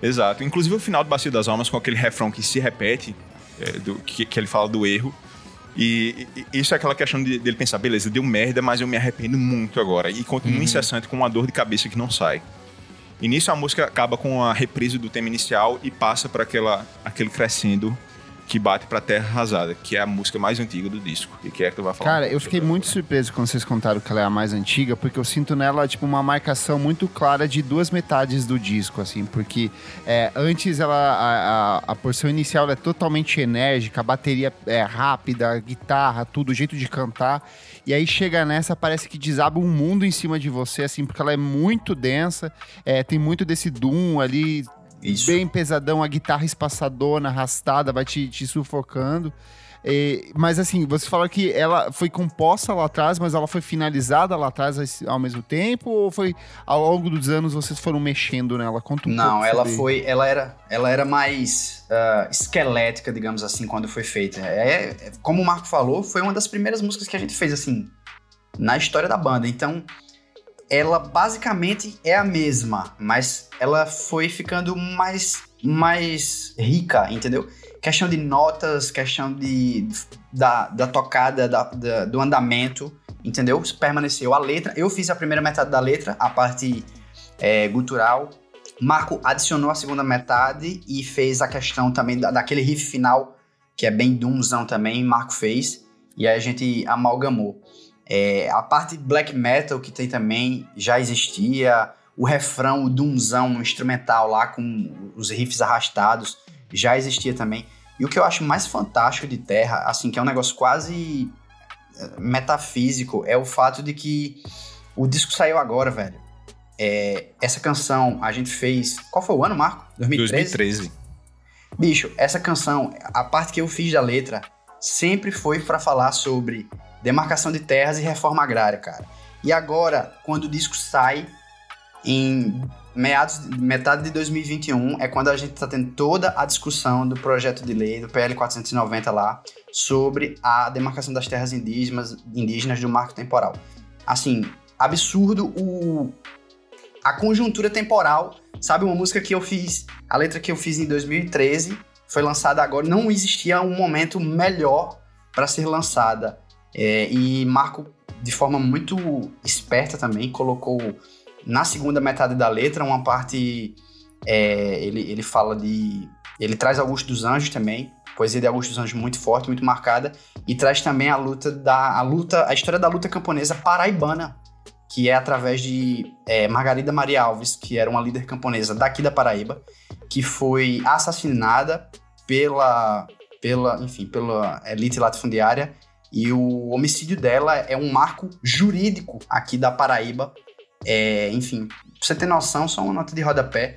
Exato. Inclusive o final do Bacia das Almas com aquele refrão que se repete, é, do- que, que ele fala do erro. E, e- isso é aquela questão de- dele pensar, beleza, deu merda, mas eu me arrependo muito agora. E continua incessante com uma dor de cabeça que não sai. E nisso a música acaba com a reprise do tema inicial e passa para aquela aquele crescendo que bate pra Terra Arrasada, que é a música mais antiga do disco. E que é que tu vai falar? Cara, eu fiquei muito surpreso quando vocês contaram que ela é a mais antiga, porque eu sinto nela, tipo, uma marcação muito clara de duas metades do disco, assim, porque é, antes ela, a, a, a porção inicial é totalmente enérgica, a bateria é rápida, a guitarra, tudo, o jeito de cantar, e aí chega nessa, parece que desaba um mundo em cima de você, assim, porque ela é muito densa, é, tem muito desse doom ali, Isso. bem pesadão, a guitarra espaçadona, arrastada, vai te, te sufocando. É, mas assim, você fala que ela foi composta lá atrás, mas ela foi finalizada lá atrás ao mesmo tempo? Ou foi ao longo dos anos vocês foram mexendo nela? Conta um Não, ela foi, ela era, ela era mais ah, esquelética, digamos assim, quando foi feita. É, é- como o Marco falou, foi uma das primeiras músicas que a gente fez assim na história da banda. Então, ela basicamente é a mesma, mas ela foi ficando mais, mais rica, entendeu? Questão de notas, questão de da, da tocada, da- da- do andamento, entendeu? Permaneceu a letra. Eu fiz a primeira metade da letra, a parte é, gutural. Marco adicionou a segunda metade e fez a questão também da, daquele riff final, que é bem doomzão também, Marco fez. E aí a gente amalgamou. É, a parte black metal que tem também já existia. O refrão, o doomzão instrumental lá com os riffs arrastados já existia também. E o que eu acho mais fantástico de Terra, assim, que é um negócio quase é, metafísico, é o fato de que o disco saiu agora, velho. É, essa canção a gente fez. Qual foi o ano, Marco? 2013? 2013. Bicho, essa canção, a parte que eu fiz da letra, sempre foi para falar sobre demarcação de terras e reforma agrária, cara. E agora, quando o disco sai em meados, metade de 2021, é quando a gente está tendo toda a discussão do projeto de lei do PL 490 lá sobre a demarcação das terras indígenas, indígenas do marco temporal. Assim, absurdo o a conjuntura temporal. Sabe uma música que eu fiz, a letra que eu fiz em 2013 foi lançada agora, não existia um momento melhor para ser lançada. É, e Marco, de forma muito esperta também, colocou na segunda metade da letra uma parte. É, ele, ele fala de. Ele traz Augusto dos Anjos também, poesia de Augusto dos Anjos muito forte, muito marcada, e traz também a luta da a luta, a história da luta camponesa paraibana, que é através de é, Margarida Maria Alves, que era uma líder camponesa daqui da Paraíba, que foi assassinada pela, pela, enfim, pela elite latifundiária e o homicídio dela é um marco jurídico aqui da Paraíba. É, enfim, pra você ter noção, só uma nota de rodapé.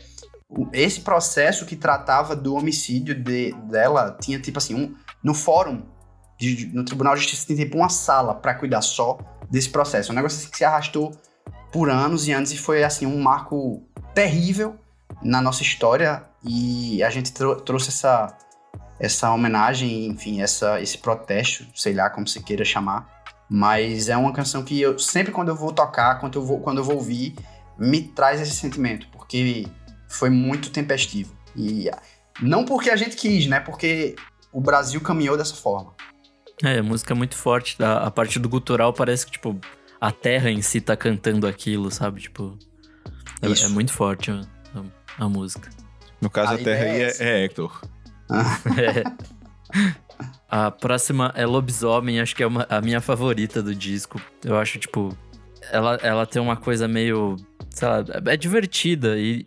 Esse processo que tratava do homicídio de, dela tinha, tipo assim, um, no fórum, de, no Tribunal de Justiça, tinha tipo uma sala para cuidar só desse processo. Um negócio assim que se arrastou por anos e anos e foi, assim, um marco terrível na nossa história. E a gente trou trouxe essa, essa homenagem, enfim, essa, esse protesto, sei lá como se queira chamar. Mas é uma canção que eu sempre quando eu vou tocar, quando eu vou, quando eu vou ouvir, me traz esse sentimento, porque foi muito tempestivo. E não porque a gente quis, né? Porque o Brasil caminhou dessa forma. É, a música é muito forte. A, a parte do gutural parece que, tipo, a terra em si tá cantando aquilo, sabe? Tipo. É, é muito forte a, a, a, música. No caso, a, a terra aí é, é, é Hector. É. A próxima é Lobisomem, acho que é uma, a minha favorita do disco. Eu acho, tipo, ela, ela tem uma coisa meio. Sei lá, é divertida e.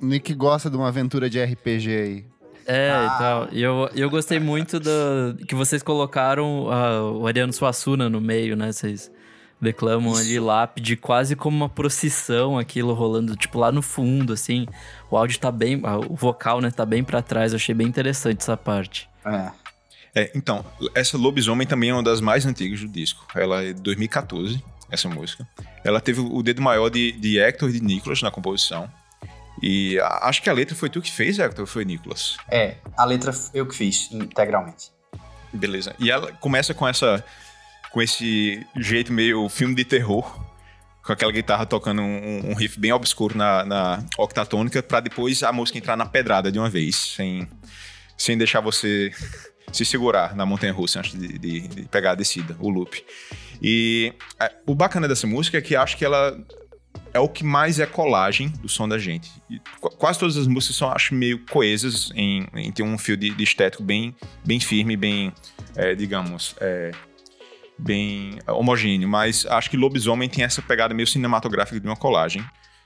Nick gosta de uma aventura de RPG aí. É, ah. e tal. E eu, eu gostei muito da, que vocês colocaram uh, o Ariano Suassuna no meio, né? Vocês declamam Isso. ali lápide, quase como uma procissão, aquilo rolando, tipo, lá no fundo, assim. O áudio tá bem, o vocal, né, tá bem para trás. Eu achei bem interessante essa parte. É. É, então, essa Lobisomem também é uma das mais antigas do disco. Ela é de 2014, essa música. Ela teve o dedo maior de, de Hector e de Nicholas na composição. E a, acho que a letra foi tu que fez, Hector, ou foi Nicholas? É, a letra eu que fiz integralmente. Beleza. E ela começa com essa com esse jeito meio filme de terror, com aquela guitarra tocando um, um riff bem obscuro na, na octatônica, para depois a música entrar na pedrada de uma vez, sem, sem deixar você se segurar na montanha russa antes de, de, de pegar a descida, o loop. E é, o bacana dessa música é que acho que ela é o que mais é colagem do som da gente. E quase todas as músicas são, acho, meio coesas em, em ter um fio de, de estético bem, bem firme, bem, é, digamos, é, bem homogêneo. Mas acho que Lobisomem tem essa pegada meio cinematográfica de uma colagem,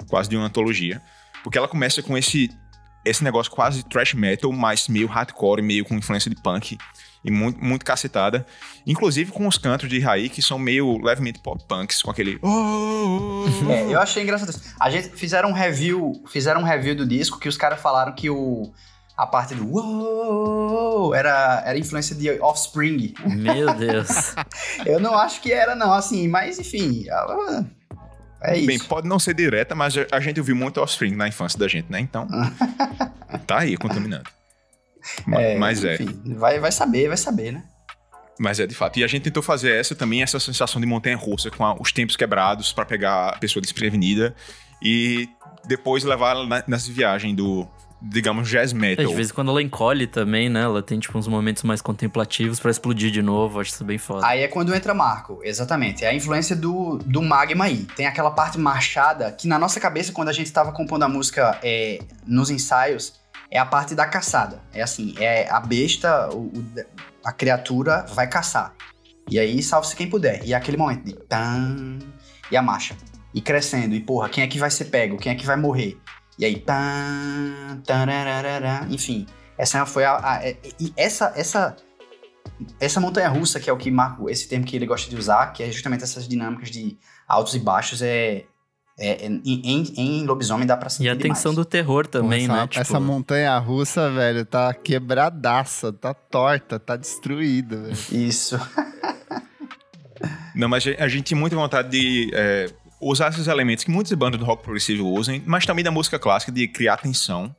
quase de uma antologia. Porque ela começa com esse esse negócio quase trash metal, mas meio hardcore, meio com influência de punk e muito, muito cacetada. Inclusive com os cantos de Raí que são meio levemente pop punks, com aquele. Oh, oh, oh. É, eu achei engraçado. A gente fizeram um review, fizeram um review do disco que os caras falaram que o a parte do Uou! era era influência de Offspring. Meu Deus. [LAUGHS] eu não acho que era não, assim, mas enfim, ela é isso. Bem, pode não ser direta, mas a gente ouviu muito Offspring na infância da gente, né? Então, [LAUGHS] tá aí contaminando. É, mas é. Enfim, vai, vai saber, vai saber, né? Mas é de fato. E a gente tentou fazer essa também, essa sensação de montanha russa, com a, os tempos quebrados para pegar a pessoa desprevenida e depois levar ela nessa viagem do, digamos, jazz É, metal. de vez em quando ela encolhe também, né? Ela tem, tipo, uns momentos mais contemplativos pra explodir de novo. Acho isso bem foda. Aí é quando entra Marco, exatamente. É a influência do, do magma aí. Tem aquela parte marchada que na nossa cabeça, quando a gente tava compondo a música é, nos ensaios, é a parte da caçada. É assim, é a besta, o, o- a criatura vai caçar. E aí salve-se quem puder. E é aquele momento de tan, e a marcha. E crescendo, e porra, quem é que vai ser pego? Quem é que vai morrer? E aí, tan, tarararara, enfim. Essa foi a. a- é- e essa, essa, essa montanha russa, que é o que Marco, esse termo que ele gosta de usar, que é justamente essas dinâmicas de altos e baixos, é. é- é- em, em- em lobisomem dá pra sentir E a tensão demais. do terror também, essa, né? Tipo, essa montanha russa, velho, tá quebradaça, tá torta, tá destruída, velho. Isso. [LAUGHS] Não, mas a gente tinha muita vontade de é, usar esses elementos que muitas bandas do rock progressivo usam, mas também da música clássica, de criar tensão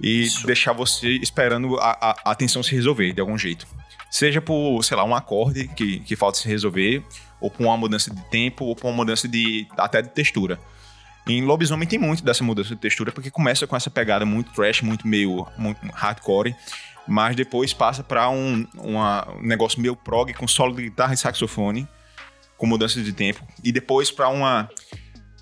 e Isso. deixar você esperando a, a, a tensão se resolver de algum jeito. Seja por, sei lá, um acorde que, que falta se resolver, ou por uma mudança de tempo, ou por uma mudança de até de textura. Em Lobisomem tem muito dessa mudança de textura, porque começa com essa pegada muito trash, muito meio muito hardcore, mas depois passa pra um, uma- um negócio meio prog com solo de guitarra e saxofone, com mudança de tempo, e depois pra uma,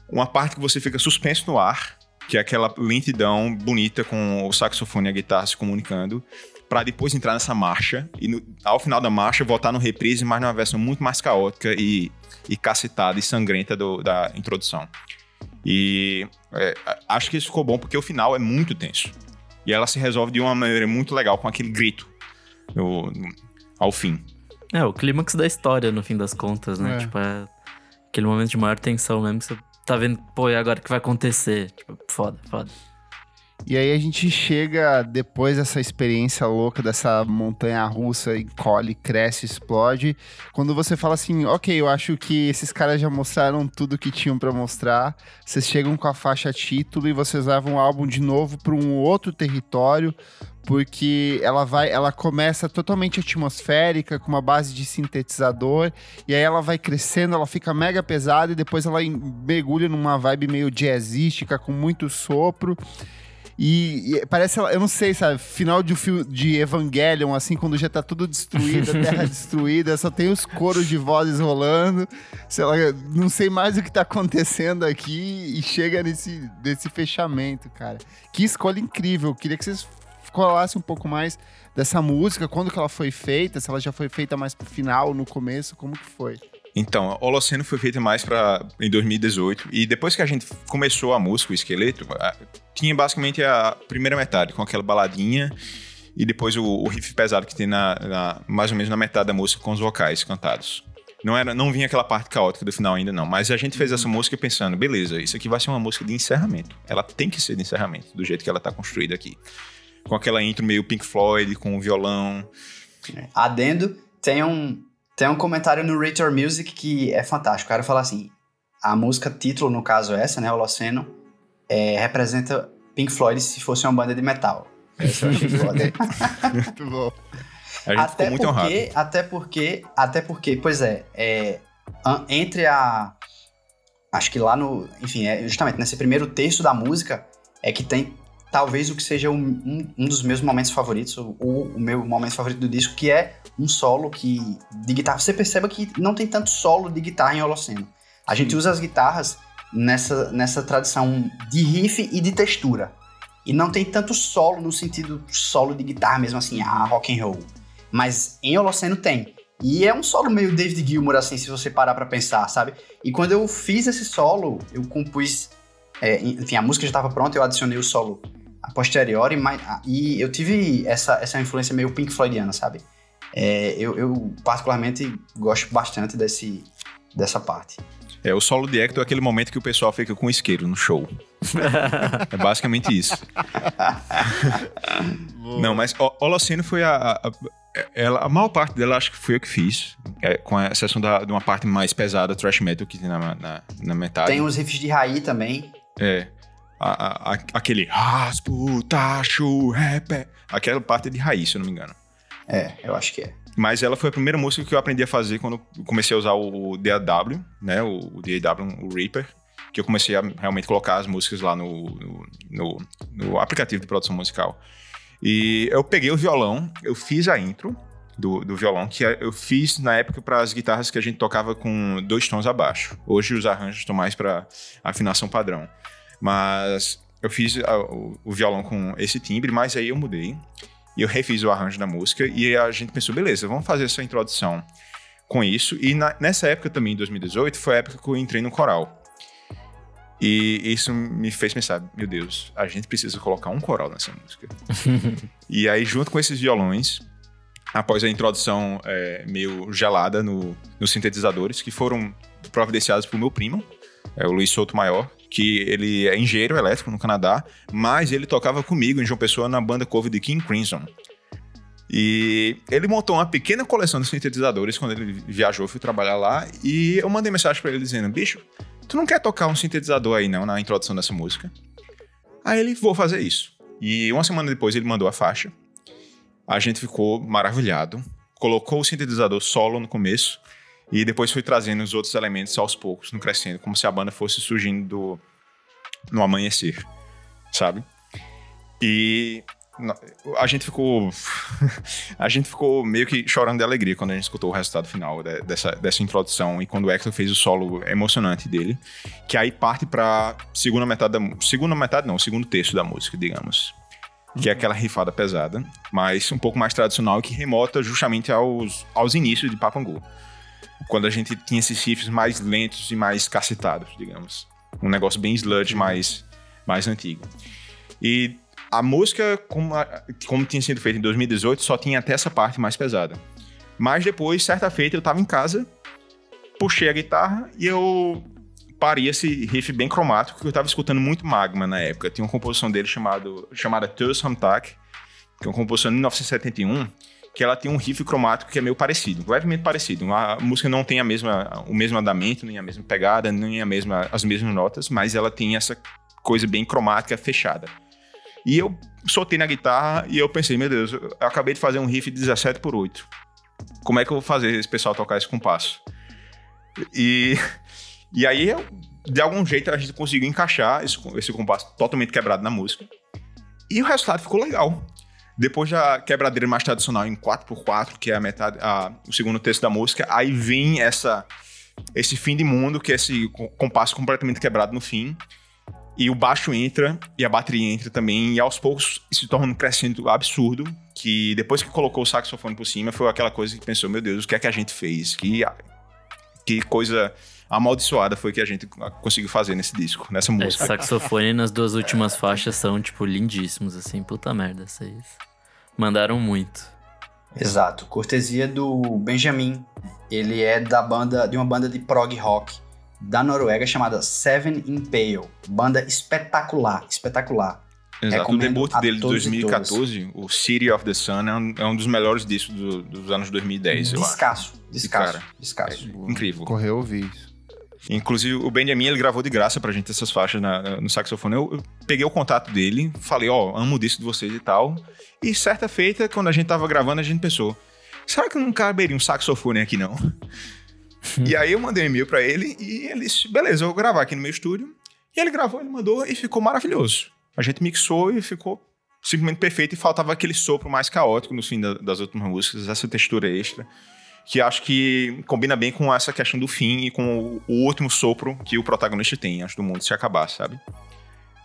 uma parte que você fica suspenso no ar, que é aquela lentidão bonita com o saxofone e a guitarra se comunicando, pra depois entrar nessa marcha e no- ao final da marcha voltar no reprise, mas numa versão muito mais caótica e, e cacetada e sangrenta do- da introdução. E é, acho que isso ficou bom porque o final é muito tenso. E ela se resolve de uma maneira muito legal com aquele grito no- no- ao fim. É, o clímax da história, no fim das contas, né? É. Tipo, é aquele momento de maior tensão mesmo que você tá vendo, pô, e agora o que vai acontecer? Tipo, foda, foda. E aí a gente chega, depois dessa experiência louca, dessa montanha russa, encolhe, cresce, explode. Quando você fala assim, ok, eu acho que esses caras já mostraram tudo que tinham pra mostrar. Vocês chegam com a faixa título e vocês levam o álbum de novo pra um outro território, porque ela vai, ela começa totalmente atmosférica, com uma base de sintetizador, e aí ela vai crescendo, ela fica mega pesada e depois ela mergulha numa vibe meio jazzística, com muito sopro. E, e parece, eu não sei, sabe, final de, um filme de Evangelion, assim, quando já tá tudo destruído, a terra [LAUGHS] destruída, só tem os coros de vozes rolando, sei lá, não sei mais o que tá acontecendo aqui e chega nesse, nesse fechamento, cara. Que escolha incrível, queria que vocês colassem um pouco mais dessa música, quando que ela foi feita, se ela já foi feita mais pro final, no começo, como que foi? Então, Holoceno foi feita mais para em 2018 e depois que a gente começou a música, o esqueleto, a- tinha basicamente a primeira metade com aquela baladinha e depois o, o riff pesado que tem na, na- mais ou menos na metade da música com os vocais cantados. Não era, não vinha aquela parte caótica do final ainda não, mas a gente fez essa música pensando, beleza, isso aqui vai ser uma música de encerramento. Ela tem que ser de encerramento, do jeito que ela tá construída aqui. Com aquela intro meio Pink Floyd, com o violão, Adendo, tem um, tem um comentário no Rate Your Music que é fantástico. O cara fala assim: a música título, no caso essa, né, Holoceno, é, representa Pink Floyd se fosse uma banda de metal. Essa eu achei foda. [LAUGHS] Muito bom. a gente até ficou muito honrado. porque, até porque, até porque, pois é, é, entre a acho que lá no, enfim, é justamente nesse primeiro texto da música é que tem talvez o que seja um, um, dos meus momentos favoritos, ou o meu momento favorito do disco, que é um solo que de guitarra. Você perceba que não tem tanto solo de guitarra em Holoceno. A gente usa as guitarras nessa, nessa tradição de riff e de textura. E não tem tanto solo no sentido solo de guitarra mesmo assim, ah, rock and roll. Mas em Holoceno tem. E é um solo meio David Gilmour, assim, se você parar pra pensar, sabe? E quando eu fiz esse solo, eu compus. é, enfim, a música já estava pronta, eu adicionei o solo a posteriori, mas, ah, e eu tive essa, essa influência meio Pink Floydiana, sabe? É, eu, eu, particularmente, gosto bastante desse, dessa parte. É, o solo de Hector é aquele momento que o pessoal fica com isqueiro no show. [LAUGHS] é basicamente isso. [LAUGHS] Não, mas o- Holoceno foi a, a, a- ela, a maior parte dela acho que foi eu que fiz, é, com a exceção da, de uma parte mais pesada, thrash metal, que tem na, na, na metade. Tem os riffs de Raí também. É. A- a- aquele raspo, tacho, rap. Aquela parte é de raiz, se eu não me engano. É, eu acho que é. Mas ela foi a primeira música que eu aprendi a fazer quando eu comecei a usar o DAW, né? O, o DAW, o Reaper. que eu comecei a realmente colocar as músicas lá no, no, no, no aplicativo de produção musical. E eu peguei o violão, eu fiz a intro do, do violão, que eu fiz na época para as guitarras que a gente tocava com dois tons abaixo. Hoje os arranjos estão mais para afinação padrão. Mas eu fiz a, o, o violão com esse timbre, mas aí eu mudei. E eu refiz o arranjo da música e a gente pensou, beleza, vamos fazer essa introdução com isso. E na, nessa época também, em 2018, foi a época que eu entrei no coral. E isso me fez pensar, meu Deus, a gente precisa colocar um coral nessa música. [LAUGHS] e aí, junto com esses violões, após a introdução é, meio gelada no, nos sintetizadores, que foram providenciados por meu primo, é o Luiz Souto Maior, que ele é engenheiro elétrico no Canadá, mas ele tocava comigo em João Pessoa na banda cover de King Crimson. E ele montou uma pequena coleção de sintetizadores quando ele viajou, fui trabalhar lá, e eu mandei mensagem para ele dizendo: "Bicho, tu não quer tocar um sintetizador aí não na introdução dessa música?" Aí ele: "Vou fazer isso". E uma semana depois ele mandou a faixa. A gente ficou maravilhado. Colocou o sintetizador solo no começo e depois foi trazendo os outros elementos aos poucos, no crescendo, como se a banda fosse surgindo do, no amanhecer, sabe? E a gente ficou [LAUGHS] a gente ficou meio que chorando de alegria quando a gente escutou o resultado final de, dessa, dessa introdução e quando o Hector fez o solo emocionante dele que aí parte para segunda metade da segunda metade não segundo terço da música digamos que é aquela rifada pesada mas um pouco mais tradicional que remota justamente aos, aos inícios de Papangu quando a gente tinha esses riffs mais lentos e mais cacetados digamos um negócio bem sludge mais mais antigo e a música, como, como tinha sido feita em 2018, só tinha até essa parte mais pesada. Mas depois, certa feita, eu tava em casa, puxei a guitarra e eu parei esse riff bem cromático, que eu tava escutando muito Magma na época. Tinha uma composição dele chamado, chamada Turs Hamtak, que é uma composição de 1971, que ela tem um riff cromático que é meio parecido, levemente parecido. A música não tem a mesma, o mesmo andamento, nem a mesma pegada, nem a mesma, as mesmas notas, mas ela tem essa coisa bem cromática fechada. E eu soltei na guitarra e eu pensei, meu Deus, eu acabei de fazer um riff de 17 por 8. Como é que eu vou fazer esse pessoal tocar esse compasso? E, e aí, eu, de algum jeito, a gente conseguiu encaixar esse, esse compasso totalmente quebrado na música. E o resultado ficou legal. Depois da quebradeira mais tradicional em 4x4, que é a metade, a, o segundo terço da música, aí vem essa, esse fim de mundo, que é esse compasso completamente quebrado no fim. E o baixo entra e a bateria entra também, e aos poucos se torna um crescimento absurdo. Que depois que colocou o saxofone por cima, foi aquela coisa que pensou: meu Deus, o que é que a gente fez? Que, que coisa amaldiçoada foi que a gente conseguiu fazer nesse disco, nessa música. É, saxofone nas duas últimas faixas são, tipo, lindíssimos, assim. Puta merda, vocês mandaram muito. Exato. Cortesia do Benjamin. Ele é da banda, de uma banda de prog rock da Noruega chamada Seven Impale. Banda espetacular, espetacular. Exato, o debut dele de 2014, o City of the Sun, é um, é um dos melhores discos do, dos anos 2010, descasso, eu acho. Descasso, cara, descasso. É incrível. Correu ouvir isso. Inclusive, o Benjamin, ele gravou de graça pra gente essas faixas na, no saxofone. Eu, eu, peguei o contato dele, falei, ó, oh, amo o disco de vocês e tal. E certa feita, quando a gente tava gravando, a gente pensou, será que não caberia um saxofone aqui, não? e aí eu mandei um e-mail pra ele e ele disse: beleza, eu vou gravar aqui no meu estúdio. E ele gravou, ele mandou e ficou maravilhoso. A gente mixou e ficou simplesmente perfeito e faltava aquele sopro mais caótico no fim da, das últimas músicas, essa textura extra, que acho que combina bem com essa questão do fim e com o, o último sopro que o protagonista tem antes do mundo se acabar, sabe?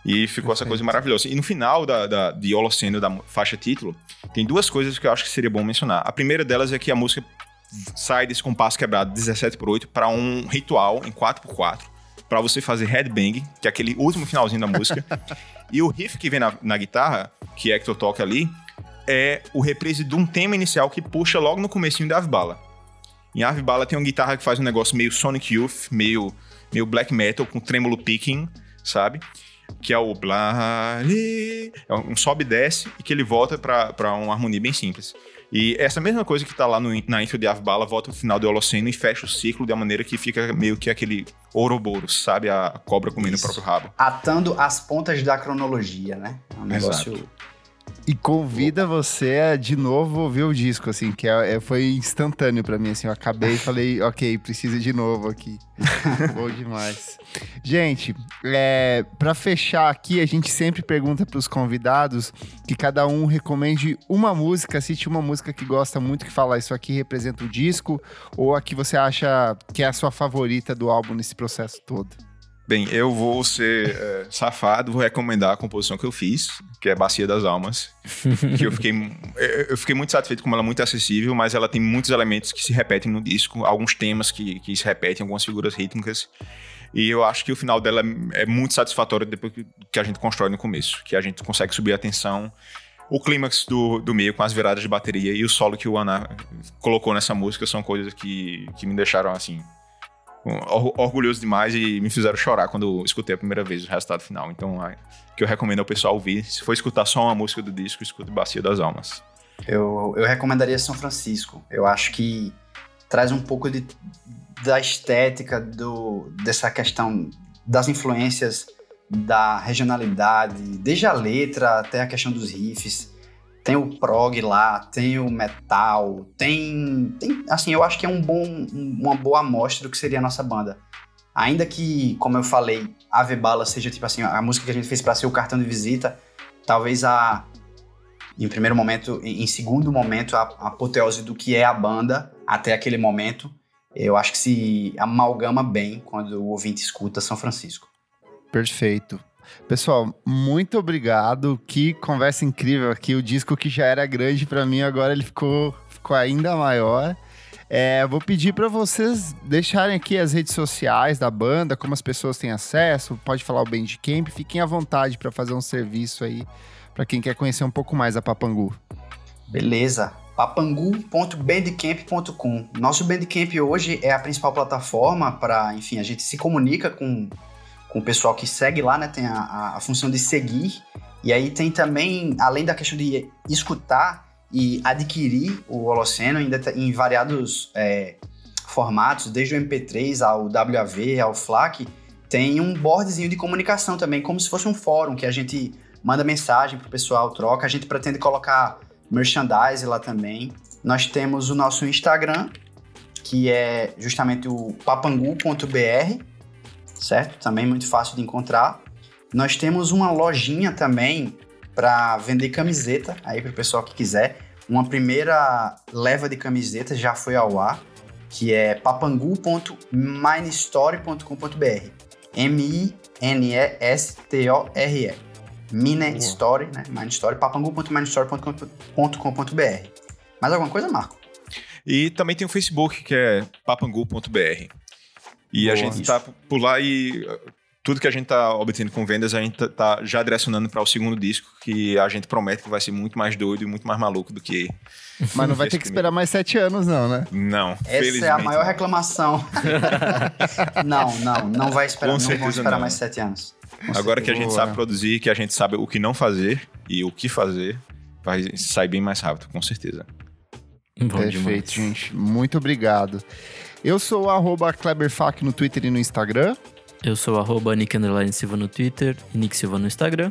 E ficou Perfeito. essa coisa maravilhosa. E no final da, da, de Holoceno, da faixa título, tem duas coisas que eu acho que seria bom mencionar. A primeira delas é que a música sai desse compasso quebrado 17 por 8 para um ritual em 4 por 4 para você fazer headbang, que é aquele último finalzinho da música. [LAUGHS] e o riff que vem na, na guitarra, que Hector toca ali, é o reprise de um tema inicial que puxa logo no comecinho da Avbala. Em Avbala tem uma guitarra que faz um negócio meio Sonic Youth, meio, meio black metal, com trêmolo picking, sabe? Que é o blá, é um sobe e desce e que ele volta para uma harmonia bem simples. E essa mesma coisa que tá lá no, na intro de Avbala volta no final do Holoceno e fecha o ciclo de uma maneira que fica meio que aquele Ouroboros, sabe? A cobra comendo Isso. o próprio rabo. Atando as pontas da cronologia, né? É um negócio... E convida você a de novo ouvir o disco, assim, que é, é, foi instantâneo para mim, assim. Eu acabei e falei, [LAUGHS] ok, precisa de novo aqui. [LAUGHS] Bom demais. Gente, é, para fechar aqui, a gente sempre pergunta para os convidados que cada um recomende uma música, cite uma música que gosta muito, que fala isso aqui representa o disco, ou a que você acha que é a sua favorita do álbum nesse processo todo. Bem, eu vou ser é, safado, vou recomendar a composição que eu fiz, que é Bacia das Almas. [LAUGHS] que eu fiquei, eu fiquei muito satisfeito com ela, muito acessível, mas ela tem muitos elementos que se repetem no disco, alguns temas que, que se repetem, algumas figuras rítmicas. E eu acho que o final dela é muito satisfatório depois que a gente constrói no começo, que a gente consegue subir a tensão. O clímax do, do meio com as viradas de bateria e o solo que o Ana colocou nessa música são coisas que, que me deixaram assim orgulhoso demais e me fizeram chorar quando escutei a primeira vez o resultado final. Então, o que eu recomendo ao pessoal ouvir, se for escutar só uma música do disco, escute Bacia das Almas. Eu, eu recomendaria São Francisco. Eu acho que traz um pouco de, da estética, do, dessa questão das influências da regionalidade, desde a letra até a questão dos riffs tem o prog lá, tem o metal, tem, tem assim, eu acho que é um bom, uma boa amostra do que seria a nossa banda. Ainda que, como eu falei, Ave Bala seja tipo assim, a música que a gente fez para ser o cartão de visita, talvez a em primeiro momento, em segundo momento, a, a apoteose do que é a banda até aquele momento, eu acho que se amalgama bem quando o ouvinte escuta São Francisco. Perfeito. Pessoal, muito obrigado. Que conversa incrível aqui. O disco que já era grande para mim, agora ele ficou, ficou ainda maior. É, vou pedir para vocês deixarem aqui as redes sociais da banda, como as pessoas têm acesso. Pode falar o Bandcamp. Fiquem à vontade para fazer um serviço aí para quem quer conhecer um pouco mais a Papangu. Beleza. papangu.bandcamp.com. Nosso Bandcamp hoje é a principal plataforma para, enfim, a gente se comunica com com o pessoal que segue lá, né? Tem a, a, função de seguir. E aí tem também, além da questão de escutar e adquirir o Holoceno ainda em variados é, formatos, desde o MP3 ao WAV, ao FLAC, tem um boardzinho de comunicação também, como se fosse um fórum que a gente manda mensagem pro pessoal, troca. A gente pretende colocar merchandise lá também. Nós temos o nosso Instagram, que é justamente o papangu.br certo? Também muito fácil de encontrar. Nós temos uma lojinha também para vender camiseta aí para o pessoal que quiser. Uma primeira leva de camisetas já foi ao ar, que é papangu.minestory.com.br. M-I-N-E-S-T-O-R-E. Mine Story, né? Mine Story, papangu.minestory.com.br. Mais alguma coisa, Marco? E também tem o Facebook, que é papangu.br. E Boa, a gente está por lá e uh, tudo que a gente está obtendo com vendas, a gente está tá já direcionando para o segundo disco, que a gente promete que vai ser muito mais doido e muito mais maluco do que. [LAUGHS] Mas não vai ter que esperar mais sete anos, não, né? Não. Essa é a maior reclamação. [LAUGHS] não, não, não vai esperar, com não vão esperar não. mais sete anos. Com Agora que a gente sabe produzir, que a gente sabe o que não fazer e o que fazer, vai sair bem mais rápido, com certeza. Bom Perfeito, demais. gente. Muito obrigado. Eu sou o Kleberfac no Twitter e no Instagram. Eu sou o Nick Silva no Twitter e Nick Silva no Instagram.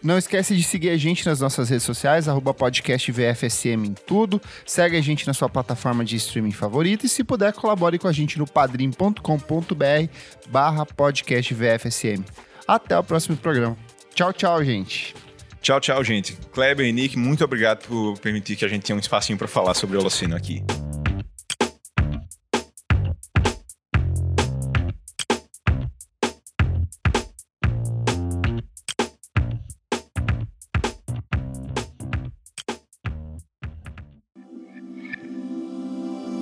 Não esquece de seguir a gente nas nossas redes sociais, arroba podcast VFSM em tudo. Segue a gente na sua plataforma de streaming favorita e se puder, colabore com a gente no padrim.com.br barra podcast VFSM. Até o próximo programa. Tchau, tchau, gente. Tchau, tchau, gente. Kleber e Nick, muito obrigado por permitir que a gente tenha um espacinho para falar sobre o Holoceno aqui.